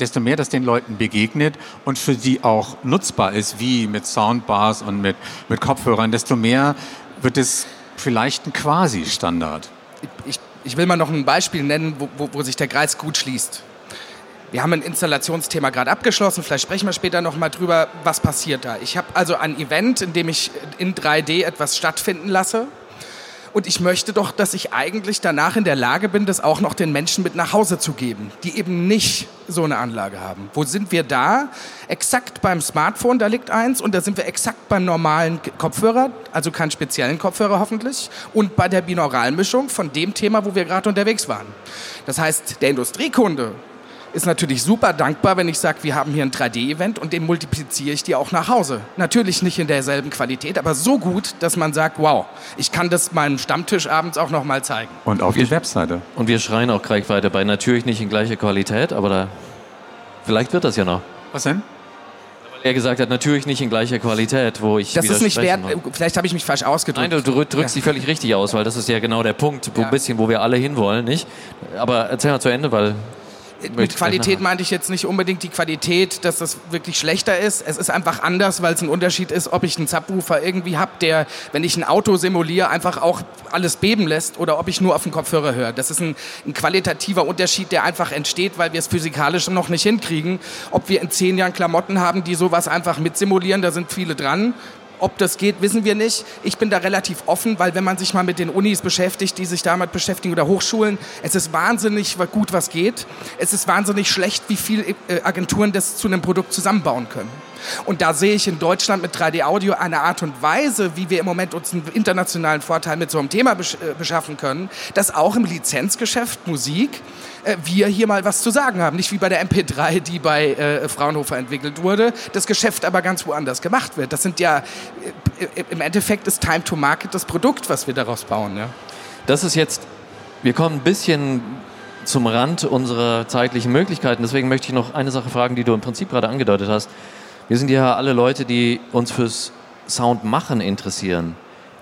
desto mehr das den Leuten begegnet und für sie auch nutzbar ist, wie mit Soundbars und mit, mit Kopfhörern, desto mehr wird es vielleicht ein Quasi-Standard. Ich, ich will mal noch ein Beispiel nennen, wo, wo, wo sich der Kreis gut schließt. Wir haben ein Installationsthema gerade abgeschlossen, vielleicht sprechen wir später noch mal drüber, was passiert da. Ich habe also ein Event, in dem ich in 3D etwas stattfinden lasse und ich möchte doch, dass ich eigentlich danach in der Lage bin, das auch noch den Menschen mit nach Hause zu geben, die eben nicht so eine Anlage haben. Wo sind wir da? Exakt beim Smartphone, da liegt eins. Und da sind wir exakt beim normalen Kopfhörer, also keinen speziellen Kopfhörer hoffentlich. Und bei der Binauralmischung von dem Thema, wo wir gerade unterwegs waren. Das heißt, der Industriekunde ist natürlich super dankbar, wenn ich sage, wir haben hier ein 3D-Event und den multipliziere ich dir auch nach Hause. Natürlich nicht in derselben Qualität, aber so gut, dass man sagt, wow, ich kann das meinem Stammtisch abends auch noch mal zeigen. Und auf die Webseite. Und wir schreien auch gleich weiter bei. Natürlich nicht in gleicher Qualität, aber da, vielleicht wird das ja noch. Was denn? er gesagt hat, natürlich nicht in gleicher Qualität, wo ich Das ist nicht wert, vielleicht habe ich mich falsch ausgedrückt. Nein, du drückst ja. dich völlig richtig aus, weil das ist ja genau der Punkt, wo ja. bisschen, wo wir alle hinwollen, nicht? Aber erzähl mal zu Ende, weil mit Qualität meinte ich jetzt nicht unbedingt die Qualität, dass das wirklich schlechter ist. Es ist einfach anders, weil es ein Unterschied ist, ob ich einen Subwoofer irgendwie habe, der, wenn ich ein Auto simuliere, einfach auch alles beben lässt oder ob ich nur auf den Kopfhörer höre. Das ist ein, ein qualitativer Unterschied, der einfach entsteht, weil wir es physikalisch noch nicht hinkriegen. Ob wir in zehn Jahren Klamotten haben, die sowas einfach mitsimulieren, da sind viele dran. Ob das geht, wissen wir nicht. Ich bin da relativ offen, weil wenn man sich mal mit den Unis beschäftigt, die sich damit beschäftigen oder Hochschulen, es ist wahnsinnig gut, was geht. Es ist wahnsinnig schlecht, wie viele äh, Agenturen das zu einem Produkt zusammenbauen können. Und da sehe ich in Deutschland mit 3D-Audio eine Art und Weise, wie wir im Moment uns einen internationalen Vorteil mit so einem Thema äh, beschaffen können, dass auch im Lizenzgeschäft Musik äh, wir hier mal was zu sagen haben. Nicht wie bei der MP3, die bei äh, Fraunhofer entwickelt wurde, das Geschäft aber ganz woanders gemacht wird. Das sind ja, äh, im Endeffekt ist Time to Market das Produkt, was wir daraus bauen. Ja? Das ist jetzt, wir kommen ein bisschen zum Rand unserer zeitlichen Möglichkeiten. Deswegen möchte ich noch eine Sache fragen, die du im Prinzip gerade angedeutet hast. Wir sind ja alle Leute, die uns fürs Soundmachen interessieren.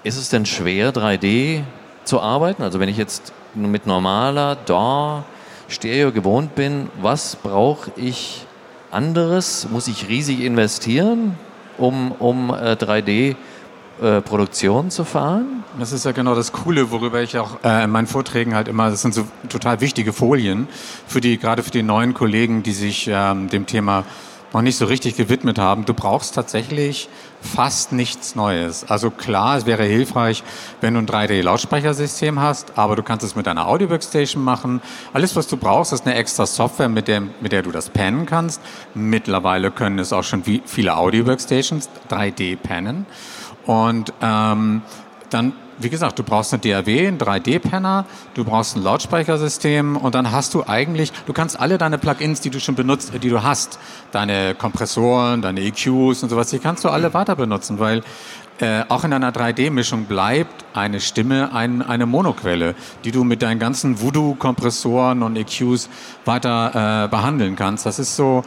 Ist es denn schwer, 3D zu arbeiten? Also wenn ich jetzt mit normaler DAW Stereo gewohnt bin, was brauche ich anderes? Muss ich riesig investieren, um, um äh, 3D äh, Produktion zu fahren? Das ist ja genau das Coole, worüber ich auch äh, in meinen Vorträgen halt immer, das sind so total wichtige Folien, für die, gerade für die neuen Kollegen, die sich ähm, dem Thema noch nicht so richtig gewidmet haben. Du brauchst tatsächlich fast nichts Neues. Also klar, es wäre hilfreich, wenn du ein 3D-Lautsprechersystem hast, aber du kannst es mit deiner Audio-Workstation machen. Alles, was du brauchst, ist eine extra Software, mit der, mit der du das pennen kannst. Mittlerweile können es auch schon viele Audio-Workstations 3D pennen. Und ähm, dann wie gesagt, du brauchst eine DAW, einen 3D-Penner, du brauchst ein Lautsprechersystem und dann hast du eigentlich, du kannst alle deine Plugins, die du schon benutzt, die du hast, deine Kompressoren, deine EQs und sowas, die kannst du alle weiter benutzen, weil äh, auch in einer 3D-Mischung bleibt eine Stimme ein, eine Monoquelle, die du mit deinen ganzen Voodoo-Kompressoren und EQs weiter äh, behandeln kannst. Das ist so,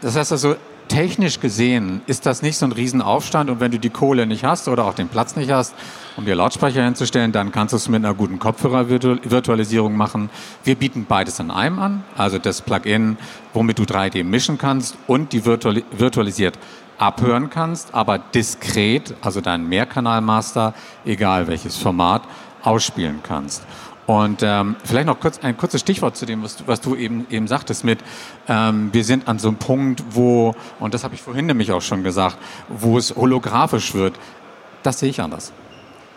das heißt also, technisch gesehen ist das nicht so ein Riesenaufstand und wenn du die Kohle nicht hast oder auch den Platz nicht hast, um dir Lautsprecher hinzustellen, dann kannst du es mit einer guten Kopfhörervirtualisierung machen. Wir bieten beides in einem an, also das Plugin, womit du 3D mischen kannst und die virtualisiert abhören kannst, aber diskret, also deinen Mehrkanalmaster, egal welches Format, ausspielen kannst. Und ähm, vielleicht noch kurz ein kurzes Stichwort zu dem, was du, was du eben, eben sagtest mit, ähm, wir sind an so einem Punkt, wo, und das habe ich vorhin nämlich auch schon gesagt, wo es holographisch wird. Das sehe ich anders.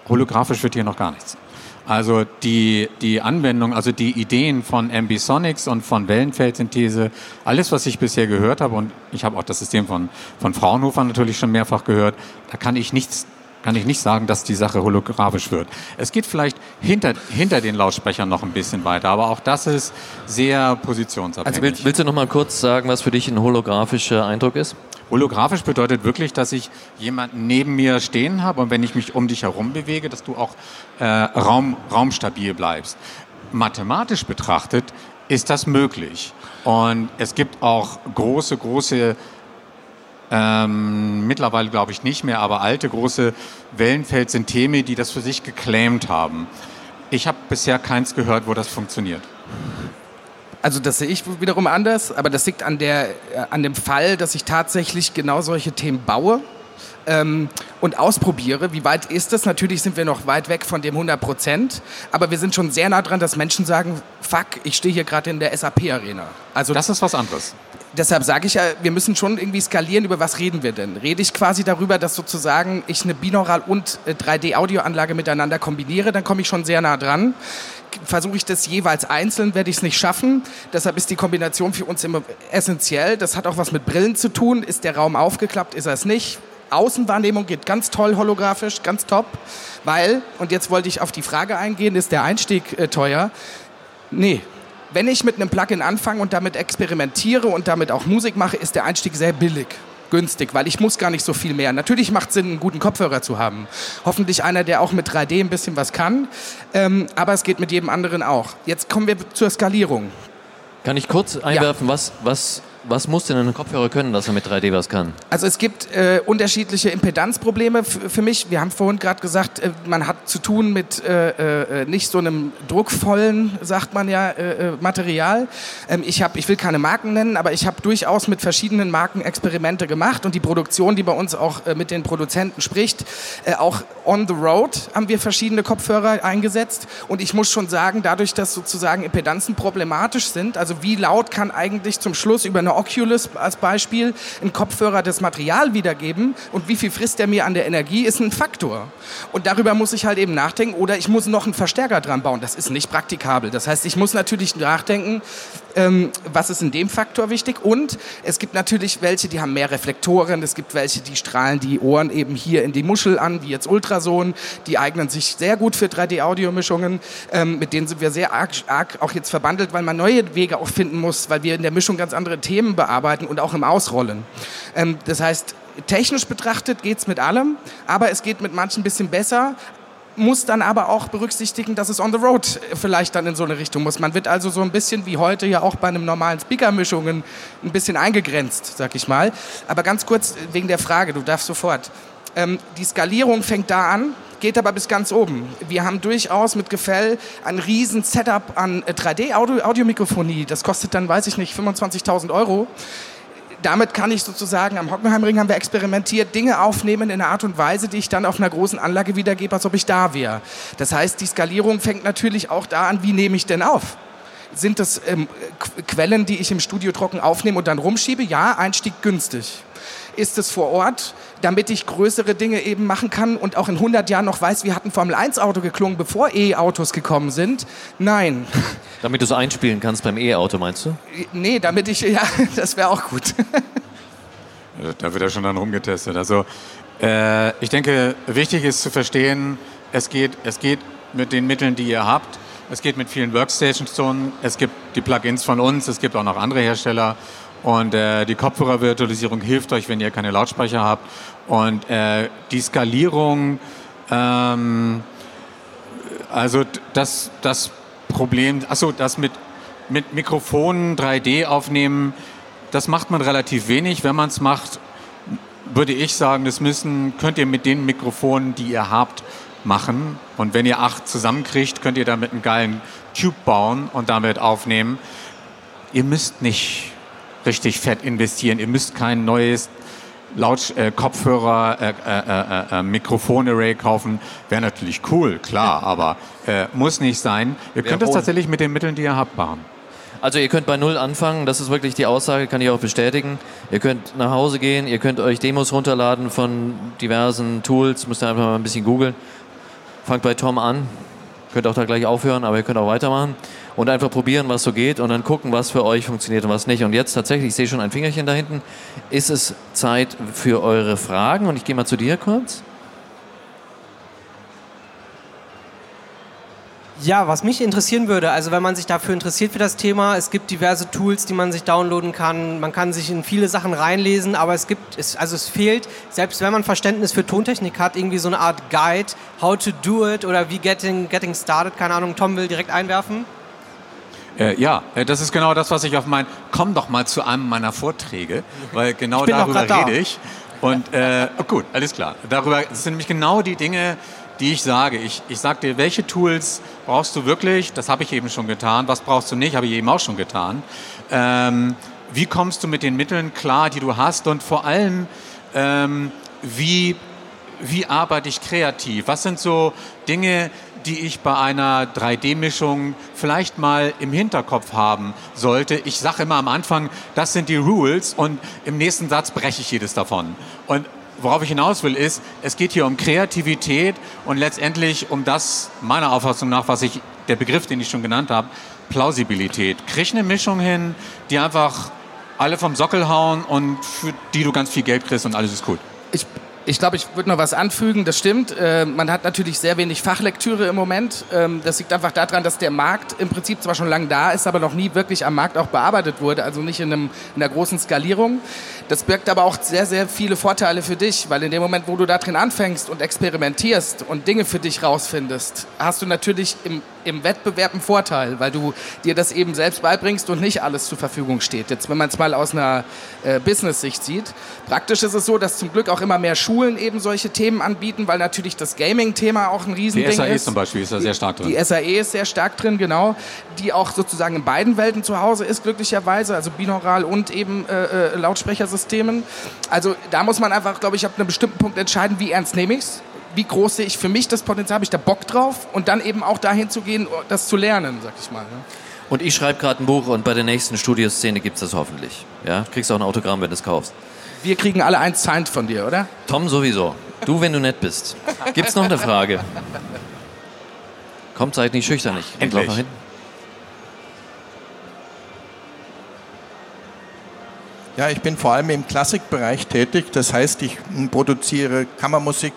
holographisch wird hier noch gar nichts. Also die, die Anwendung, also die Ideen von Ambisonics und von Wellenfeldsynthese, alles, was ich bisher gehört habe, und ich habe auch das System von, von Fraunhofer natürlich schon mehrfach gehört, da kann ich nichts kann ich nicht sagen, dass die Sache holographisch wird. Es geht vielleicht hinter, hinter den Lautsprechern noch ein bisschen weiter, aber auch das ist sehr positionsabhängig. Also willst, willst du noch mal kurz sagen, was für dich ein holographischer Eindruck ist? Holographisch bedeutet wirklich, dass ich jemanden neben mir stehen habe und wenn ich mich um dich herum bewege, dass du auch äh, Raum, raumstabil bleibst. Mathematisch betrachtet ist das möglich. Und es gibt auch große, große, ähm, mittlerweile glaube ich nicht mehr, aber alte, große Wellenfeldsysteme, die das für sich geclaimed haben. Ich habe bisher keins gehört, wo das funktioniert. Also das sehe ich wiederum anders, aber das liegt an, der, äh, an dem Fall, dass ich tatsächlich genau solche Themen baue ähm, und ausprobiere. Wie weit ist das? Natürlich sind wir noch weit weg von dem 100 Prozent, aber wir sind schon sehr nah dran, dass Menschen sagen, fuck, ich stehe hier gerade in der SAP-Arena. Also das ist was anderes. Deshalb sage ich ja, wir müssen schon irgendwie skalieren, über was reden wir denn? Rede ich quasi darüber, dass sozusagen ich eine Binaural- und 3D-Audioanlage äh, miteinander kombiniere, dann komme ich schon sehr nah dran versuche ich das jeweils einzeln, werde ich es nicht schaffen. Deshalb ist die Kombination für uns immer essentiell. Das hat auch was mit Brillen zu tun. Ist der Raum aufgeklappt, ist er es nicht? Außenwahrnehmung geht ganz toll holographisch, ganz top, weil, und jetzt wollte ich auf die Frage eingehen, ist der Einstieg äh, teuer? Nee. Wenn ich mit einem Plugin anfange und damit experimentiere und damit auch Musik mache, ist der Einstieg sehr billig günstig, weil ich muss gar nicht so viel mehr. Natürlich macht es Sinn, einen guten Kopfhörer zu haben. Hoffentlich einer, der auch mit 3D ein bisschen was kann. Ähm, aber es geht mit jedem anderen auch. Jetzt kommen wir zur Skalierung. Kann ich kurz einwerfen, ja. was, was was muss denn ein Kopfhörer können, dass er mit 3D was kann? Also es gibt äh, unterschiedliche Impedanzprobleme für mich. Wir haben vorhin gerade gesagt, äh, man hat zu tun mit äh, äh nicht so einem druckvollen, sagt man ja, äh, äh, Material. Ähm, ich, hab, ich will keine Marken nennen, aber ich habe durchaus mit verschiedenen Marken Experimente gemacht und die Produktion, die bei uns auch mit den Produzenten spricht, auch on the road haben wir verschiedene Kopfhörer eingesetzt und ich muss schon sagen, dadurch, dass sozusagen Impedanzen problematisch sind, also wie laut kann eigentlich zum Schluss über eine Oculus als Beispiel, ein Kopfhörer das Material wiedergeben und wie viel frisst der mir an der Energie, ist ein Faktor. Und darüber muss ich halt eben nachdenken oder ich muss noch einen Verstärker dran bauen. Das ist nicht praktikabel. Das heißt, ich muss natürlich nachdenken, ähm, was ist in dem Faktor wichtig? Und es gibt natürlich welche, die haben mehr Reflektoren, es gibt welche, die strahlen die Ohren eben hier in die Muschel an, wie jetzt Ultrason, die eignen sich sehr gut für 3D-Audiomischungen, ähm, mit denen sind wir sehr arg, arg auch jetzt verbandelt, weil man neue Wege auch finden muss, weil wir in der Mischung ganz andere Themen bearbeiten und auch im Ausrollen. Ähm, das heißt, technisch betrachtet geht es mit allem, aber es geht mit manchen ein bisschen besser muss dann aber auch berücksichtigen, dass es on the road vielleicht dann in so eine Richtung muss. Man wird also so ein bisschen wie heute ja auch bei einem normalen Speaker-Mischungen ein bisschen eingegrenzt, sag ich mal. Aber ganz kurz wegen der Frage, du darfst sofort. Ähm, die Skalierung fängt da an, geht aber bis ganz oben. Wir haben durchaus mit Gefell ein riesen Setup an 3D-Audiomikrofonie. Äh, das kostet dann, weiß ich nicht, 25.000 Euro. Damit kann ich sozusagen, am Hockenheimring haben wir experimentiert, Dinge aufnehmen in einer Art und Weise, die ich dann auf einer großen Anlage wiedergebe, als ob ich da wäre. Das heißt, die Skalierung fängt natürlich auch da an, wie nehme ich denn auf? Sind das ähm, Quellen, die ich im Studio trocken aufnehme und dann rumschiebe? Ja, Einstieg günstig ist es vor Ort, damit ich größere Dinge eben machen kann und auch in 100 Jahren noch weiß, wie hat ein Formel-1-Auto geklungen, bevor E-Autos gekommen sind? Nein. Damit du es einspielen kannst beim E-Auto, meinst du? Nee, damit ich, ja, das wäre auch gut. da wird ja schon dann rumgetestet. Also äh, ich denke, wichtig ist zu verstehen, es geht, es geht mit den Mitteln, die ihr habt. Es geht mit vielen Workstations. Es gibt die Plugins von uns, es gibt auch noch andere Hersteller. Und äh, die Kopfhörervirtualisierung hilft euch, wenn ihr keine Lautsprecher habt. Und äh, die Skalierung, ähm, also das, das Problem, achso, das mit, mit Mikrofonen 3D aufnehmen, das macht man relativ wenig. Wenn man es macht, würde ich sagen, das müssen, könnt ihr mit den Mikrofonen, die ihr habt, machen. Und wenn ihr acht zusammenkriegt, könnt ihr damit einen geilen Tube bauen und damit aufnehmen. Ihr müsst nicht richtig fett investieren. Ihr müsst kein neues Laut äh, Kopfhörer, äh, äh, äh, äh Mikrofonarray kaufen. Wäre natürlich cool, klar, aber äh, muss nicht sein. Ihr könnt es tatsächlich mit den Mitteln, die ihr habt, machen. Also ihr könnt bei Null anfangen, das ist wirklich die Aussage, kann ich auch bestätigen. Ihr könnt nach Hause gehen, ihr könnt euch Demos runterladen von diversen Tools, müsst ihr einfach mal ein bisschen googeln. fangt bei Tom an. Könnt auch da gleich aufhören, aber ihr könnt auch weitermachen. Und einfach probieren, was so geht und dann gucken, was für euch funktioniert und was nicht. Und jetzt tatsächlich, ich sehe schon ein Fingerchen da hinten, ist es Zeit für eure Fragen. Und ich gehe mal zu dir kurz. Ja, was mich interessieren würde, also wenn man sich dafür interessiert für das Thema, es gibt diverse Tools, die man sich downloaden kann, man kann sich in viele Sachen reinlesen, aber es gibt, es, also es fehlt, selbst wenn man Verständnis für Tontechnik hat, irgendwie so eine Art Guide, how to do it oder wie getting, getting started, keine Ahnung, Tom will direkt einwerfen. Äh, ja, äh, das ist genau das, was ich auf mein, komm doch mal zu einem meiner Vorträge, weil genau darüber rede ich. Und äh, oh gut, alles klar. Darüber das sind nämlich genau die Dinge, die ich sage. Ich, ich sage dir, welche Tools brauchst du wirklich? Das habe ich eben schon getan. Was brauchst du nicht? Habe ich eben auch schon getan. Ähm, wie kommst du mit den Mitteln klar, die du hast? Und vor allem, ähm, wie, wie arbeite ich kreativ? Was sind so Dinge, die ich bei einer 3D-Mischung vielleicht mal im Hinterkopf haben sollte. Ich sage immer am Anfang, das sind die Rules und im nächsten Satz breche ich jedes davon. Und worauf ich hinaus will, ist, es geht hier um Kreativität und letztendlich um das, meiner Auffassung nach, was ich, der Begriff, den ich schon genannt habe, Plausibilität. Krieg eine Mischung hin, die einfach alle vom Sockel hauen und für die du ganz viel Geld kriegst und alles ist gut. Ich ich glaube, ich würde noch was anfügen. Das stimmt. Äh, man hat natürlich sehr wenig Fachlektüre im Moment. Ähm, das liegt einfach daran, dass der Markt im Prinzip zwar schon lange da ist, aber noch nie wirklich am Markt auch bearbeitet wurde. Also nicht in, einem, in einer großen Skalierung. Das birgt aber auch sehr, sehr viele Vorteile für dich, weil in dem Moment, wo du da drin anfängst und experimentierst und Dinge für dich rausfindest, hast du natürlich im im Wettbewerb ein Vorteil, weil du dir das eben selbst beibringst und nicht alles zur Verfügung steht. Jetzt, wenn man es mal aus einer äh, Business-Sicht sieht. Praktisch ist es so, dass zum Glück auch immer mehr Schulen eben solche Themen anbieten, weil natürlich das Gaming-Thema auch ein Riesending ist. Die SAE zum Beispiel ist da sehr stark drin. Die SAE ist sehr stark drin, genau. Die auch sozusagen in beiden Welten zu Hause ist, glücklicherweise, also binaural und eben äh, äh Lautsprechersystemen. Also da muss man einfach, glaube ich, ab einem bestimmten Punkt entscheiden, wie ernst nehme ich es wie groß sehe ich für mich das Potenzial, habe ich da Bock drauf und dann eben auch dahin zu gehen, das zu lernen, sag ich mal. Ja. Und ich schreibe gerade ein Buch und bei der nächsten Studioszene gibt es das hoffentlich. Ja? Kriegst auch ein Autogramm, wenn du es kaufst. Wir kriegen alle eins signed von dir, oder? Tom sowieso. Du, wenn du nett bist. Gibt es noch eine Frage? Kommt, seid nicht schüchtern. Ich Endlich. Lauf Ja, ich bin vor allem im Klassikbereich tätig. Das heißt, ich produziere Kammermusik,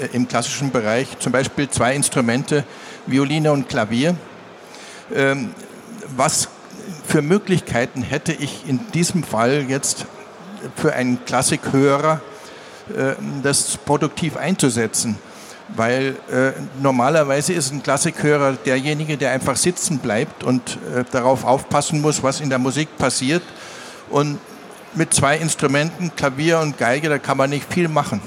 äh, im klassischen Bereich, zum Beispiel zwei Instrumente, Violine und Klavier. Ähm, was für Möglichkeiten hätte ich in diesem Fall jetzt für einen Klassikhörer, äh, das produktiv einzusetzen? Weil äh, normalerweise ist ein Klassikhörer derjenige, der einfach sitzen bleibt und äh, darauf aufpassen muss, was in der Musik passiert. Und mit zwei Instrumenten, Klavier und Geige, da kann man nicht viel machen.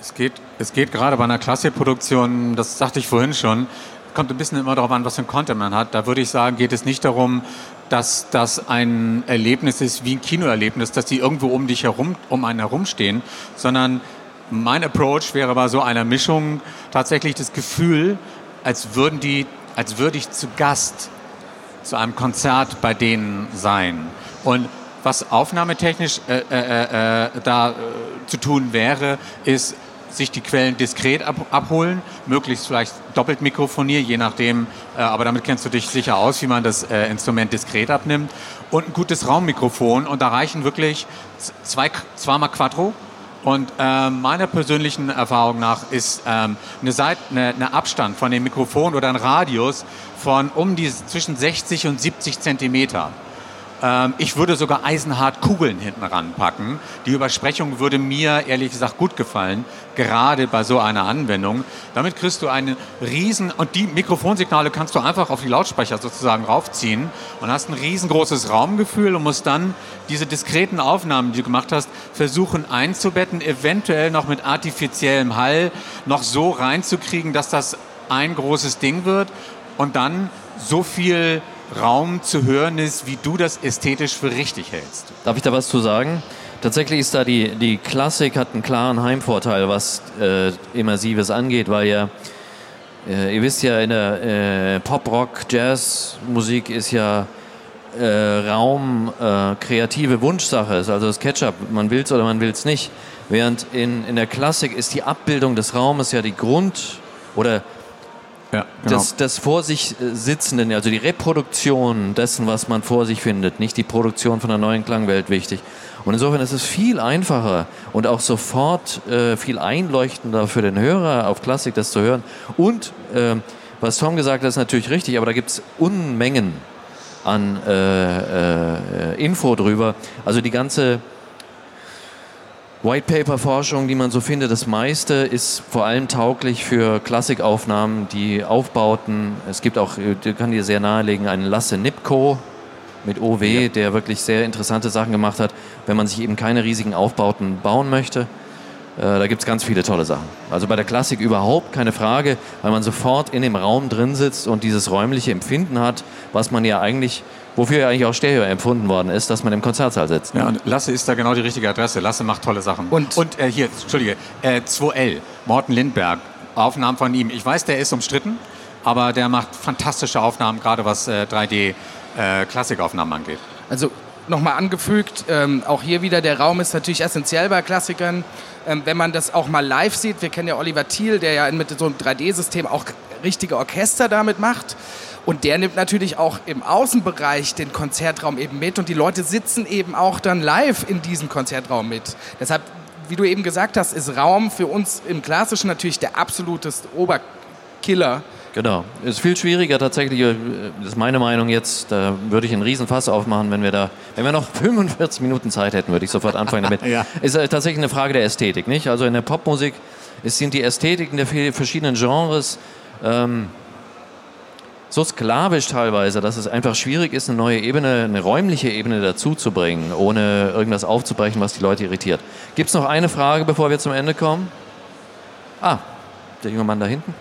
Es geht, es geht gerade bei einer Klassikproduktion, das sagte ich vorhin schon, kommt ein bisschen immer darauf an, was für ein Content man hat. Da würde ich sagen, geht es nicht darum, dass das ein Erlebnis ist wie ein Kinoerlebnis, dass die irgendwo um dich herum, um einen herumstehen, sondern mein Approach wäre bei so einer Mischung tatsächlich das Gefühl, als würden die, als würde ich zu Gast zu einem Konzert bei denen sein. Und was aufnahmetechnisch äh, äh, äh, da äh, zu tun wäre, ist sich die Quellen diskret ab, abholen, möglichst vielleicht doppelt mikrofonieren, je nachdem, äh, aber damit kennst du dich sicher aus, wie man das äh, Instrument diskret abnimmt. Und ein gutes Raummikrofon und da reichen wirklich zwei, zweimal Quattro. Und äh, meiner persönlichen Erfahrung nach ist ähm, eine, Seite, eine, eine Abstand von dem Mikrofon oder ein Radius von um die zwischen 60 und 70 Zentimeter. Ähm, ich würde sogar eisenhart Kugeln hinten ranpacken. Die Übersprechung würde mir ehrlich gesagt gut gefallen, gerade bei so einer Anwendung. Damit kriegst du einen riesen, und die Mikrofonsignale kannst du einfach auf die Lautsprecher sozusagen raufziehen und hast ein riesengroßes Raumgefühl und musst dann diese diskreten Aufnahmen, die du gemacht hast, versuchen einzubetten, eventuell noch mit artifiziellem Hall noch so reinzukriegen, dass das ein großes Ding wird und dann so viel Raum zu hören ist, wie du das ästhetisch für richtig hältst. Darf ich da was zu sagen? Tatsächlich ist da die, die Klassik hat einen klaren Heimvorteil, was äh, Immersives angeht, weil ja, äh, ihr wisst ja, in der äh, Pop-Rock, Jazz-Musik ist ja äh, Raum äh, kreative Wunschsache, also das Ketchup, man will es oder man will es nicht. Während in, in der Klassik ist die Abbildung des Raumes ja die Grund- oder Ja, genau. des, des vor sich äh, Sitzenden, also die Reproduktion dessen, was man vor sich findet, nicht die Produktion von einer neuen Klangwelt wichtig. Und insofern ist es viel einfacher und auch sofort äh, viel einleuchtender für den Hörer auf Klassik das zu hören. Und äh, was Tom gesagt hat, ist natürlich richtig, aber da gibt es Unmengen an äh, äh, Info drüber. Also die ganze White Paper Forschung, die man so findet, das meiste ist vor allem tauglich für Klassikaufnahmen, die Aufbauten. Es gibt auch, ich kann dir sehr nahelegen, einen Lasse Nipko mit OW, ja. der wirklich sehr interessante Sachen gemacht hat, wenn man sich eben keine riesigen Aufbauten bauen möchte. Äh, da gibt es ganz viele tolle Sachen. Also bei der Klassik überhaupt keine Frage, weil man sofort in dem Raum drin sitzt und dieses räumliche Empfinden hat, was man ja eigentlich wofür ja eigentlich auch Stereo empfunden worden ist, dass man im Konzertsaal sitzt. Ja, und Lasse ist da genau die richtige Adresse. Lasse macht tolle Sachen. Und, und äh, hier, Entschuldige, äh, 2L, Morten Lindberg, Aufnahmen von ihm. Ich weiß, der ist umstritten, aber der macht fantastische Aufnahmen, gerade was äh, 3D-Klassikaufnahmen äh, angeht. Also nochmal angefügt, ähm, auch hier wieder, der Raum ist natürlich essentiell bei Klassikern. Ähm, wenn man das auch mal live sieht, wir kennen ja Oliver Thiel, der ja mit so einem 3D-System auch richtige Orchester damit macht. Und der nimmt natürlich auch im Außenbereich den Konzertraum eben mit und die Leute sitzen eben auch dann live in diesem Konzertraum mit. Deshalb, wie du eben gesagt hast, ist Raum für uns im Klassischen natürlich der absoluteste Oberkiller. Genau. Ist viel schwieriger tatsächlich, äh, das ist meine Meinung jetzt, da würde ich einen Riesen-Fass aufmachen, wenn wir da, wenn wir noch 45 Minuten Zeit hätten, würde ich sofort anfangen damit. ja. Ist äh, tatsächlich eine Frage der Ästhetik, nicht? Also in der Popmusik sind die Ästhetiken der verschiedenen Genres ähm, so sklavisch teilweise, dass es einfach schwierig ist, eine neue Ebene, eine räumliche Ebene dazu zu bringen, ohne irgendwas aufzubrechen, was die Leute irritiert. Gibt es noch eine Frage, bevor wir zum Ende kommen? Ah, der junge Mann da hinten.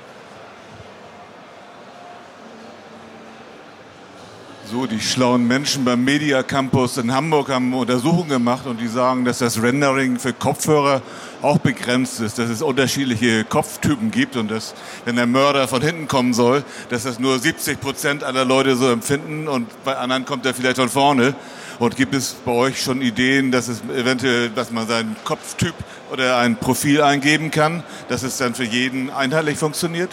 So, die schlauen Menschen beim Media Campus in Hamburg haben Untersuchungen gemacht und die sagen, dass das Rendering für Kopfhörer auch begrenzt ist, dass es unterschiedliche Kopftypen gibt und dass, wenn der Mörder von hinten kommen soll, dass das nur 70 Prozent aller Leute so empfinden und bei anderen kommt er vielleicht von vorne. Und gibt es bei euch schon Ideen, dass es eventuell, dass man seinen Kopftyp oder ein Profil eingeben kann, dass es dann für jeden einheitlich funktioniert?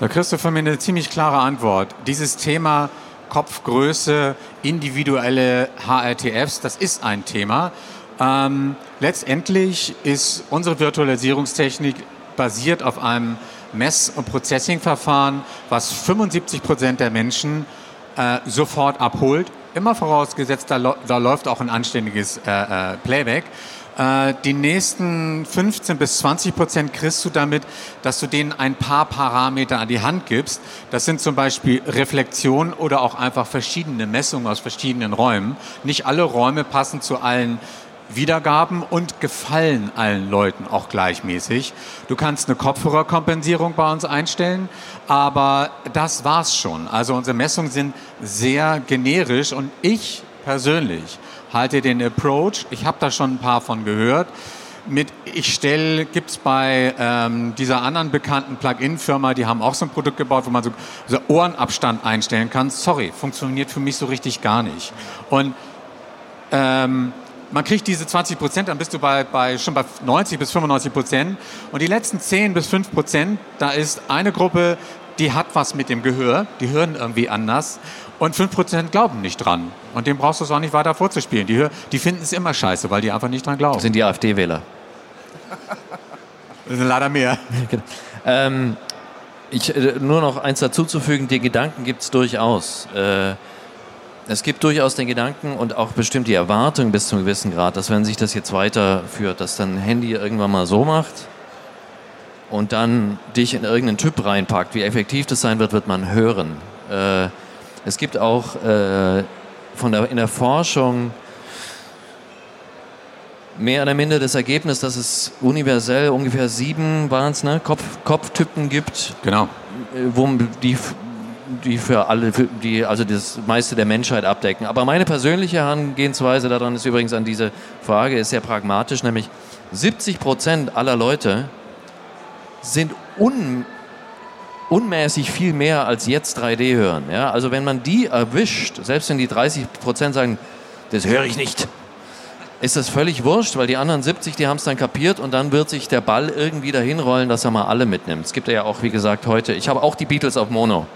Da kriegst du von mir eine ziemlich klare Antwort. Dieses Thema Kopfgröße, individuelle HRTFs, das ist ein Thema. Ähm, letztendlich ist unsere Virtualisierungstechnik basiert auf einem Mess- und Processing-Verfahren, was 75 Prozent der Menschen äh, sofort abholt. Immer vorausgesetzt, da, da läuft auch ein anständiges äh, äh, Playback. Äh, die nächsten 15 bis 20 Prozent kriegst du damit, dass du denen ein paar Parameter an die Hand gibst. Das sind zum Beispiel Reflexion oder auch einfach verschiedene Messungen aus verschiedenen Räumen. Nicht alle Räume passen zu allen Wiedergaben und gefallen allen Leuten auch gleichmäßig. Du kannst eine Kopfhörerkompensierung bei uns einstellen, aber das war's schon. Also unsere Messungen sind sehr generisch und ich persönlich halte den Approach, ich habe da schon ein paar von gehört, mit, ich stelle, gibt es bei ähm, dieser anderen bekannten Plugin-Firma, die haben auch so ein Produkt gebaut, wo man so, so Ohrenabstand einstellen kann. Sorry, funktioniert für mich so richtig gar nicht. Und ähm, man kriegt diese 20 Prozent, dann bist du bei, bei, schon bei 90 bis 95 Prozent. Und die letzten 10 bis 5 Prozent, da ist eine Gruppe, die hat was mit dem Gehör, die hören irgendwie anders. Und 5% glauben nicht dran. Und dem brauchst du es auch nicht weiter vorzuspielen. Die, die finden es immer scheiße, weil die einfach nicht dran glauben. Das sind die AfD-Wähler. Das sind leider mehr. Genau. ähm, ich, äh, nur noch eins dazuzufügen, die Gedanken gibt es durchaus. Äh, es gibt durchaus den Gedanken und auch bestimmt die Erwartung bis zu einem gewissen Grad, dass wenn sich das jetzt weiterführt, dass dann Handy irgendwann mal so macht und dann dich in irgendeinen Typ reinpackt. Wie effektiv das sein wird, wird man hören. Äh, es gibt auch äh, von der, in der Forschung mehr oder minder das Ergebnis, dass es universell ungefähr sieben waren es, ne, Kopf, Kopftypen gibt. Genau. Äh, wo die, die für alle, für die, also das meiste der Menschheit abdecken. Aber meine persönliche Herangehensweise daran ist übrigens an diese Frage ist sehr pragmatisch, nämlich 70 Prozent aller Leute sind un unmäßig viel mehr als jetzt 3D hören. Ja? Also wenn man die erwischt, selbst wenn die 30 Prozent sagen, das höre ich nicht, ist das völlig wurscht, weil die anderen 70, die haben es dann kapiert und dann wird sich der Ball irgendwie dahin rollen, dass er mal alle mitnimmt. Es gibt ja auch, wie gesagt, heute, ich habe auch die Beatles auf Mono.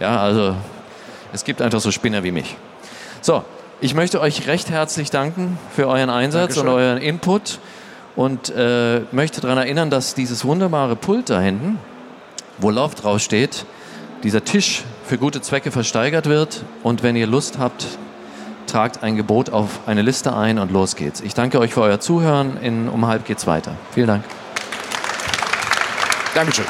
Ja, also es gibt einfach so Spinner wie mich. So, ich möchte euch recht herzlich danken für euren Einsatz Dankeschön. und euren Input und äh, möchte daran erinnern, dass dieses wunderbare Pult da hinten, wo Love draufsteht, dieser Tisch für gute Zwecke versteigert wird und wenn ihr Lust habt, tragt ein Gebot auf eine Liste ein und los geht's. Ich danke euch für euer Zuhören. In um halb geht's weiter. Vielen Dank. Dankeschön.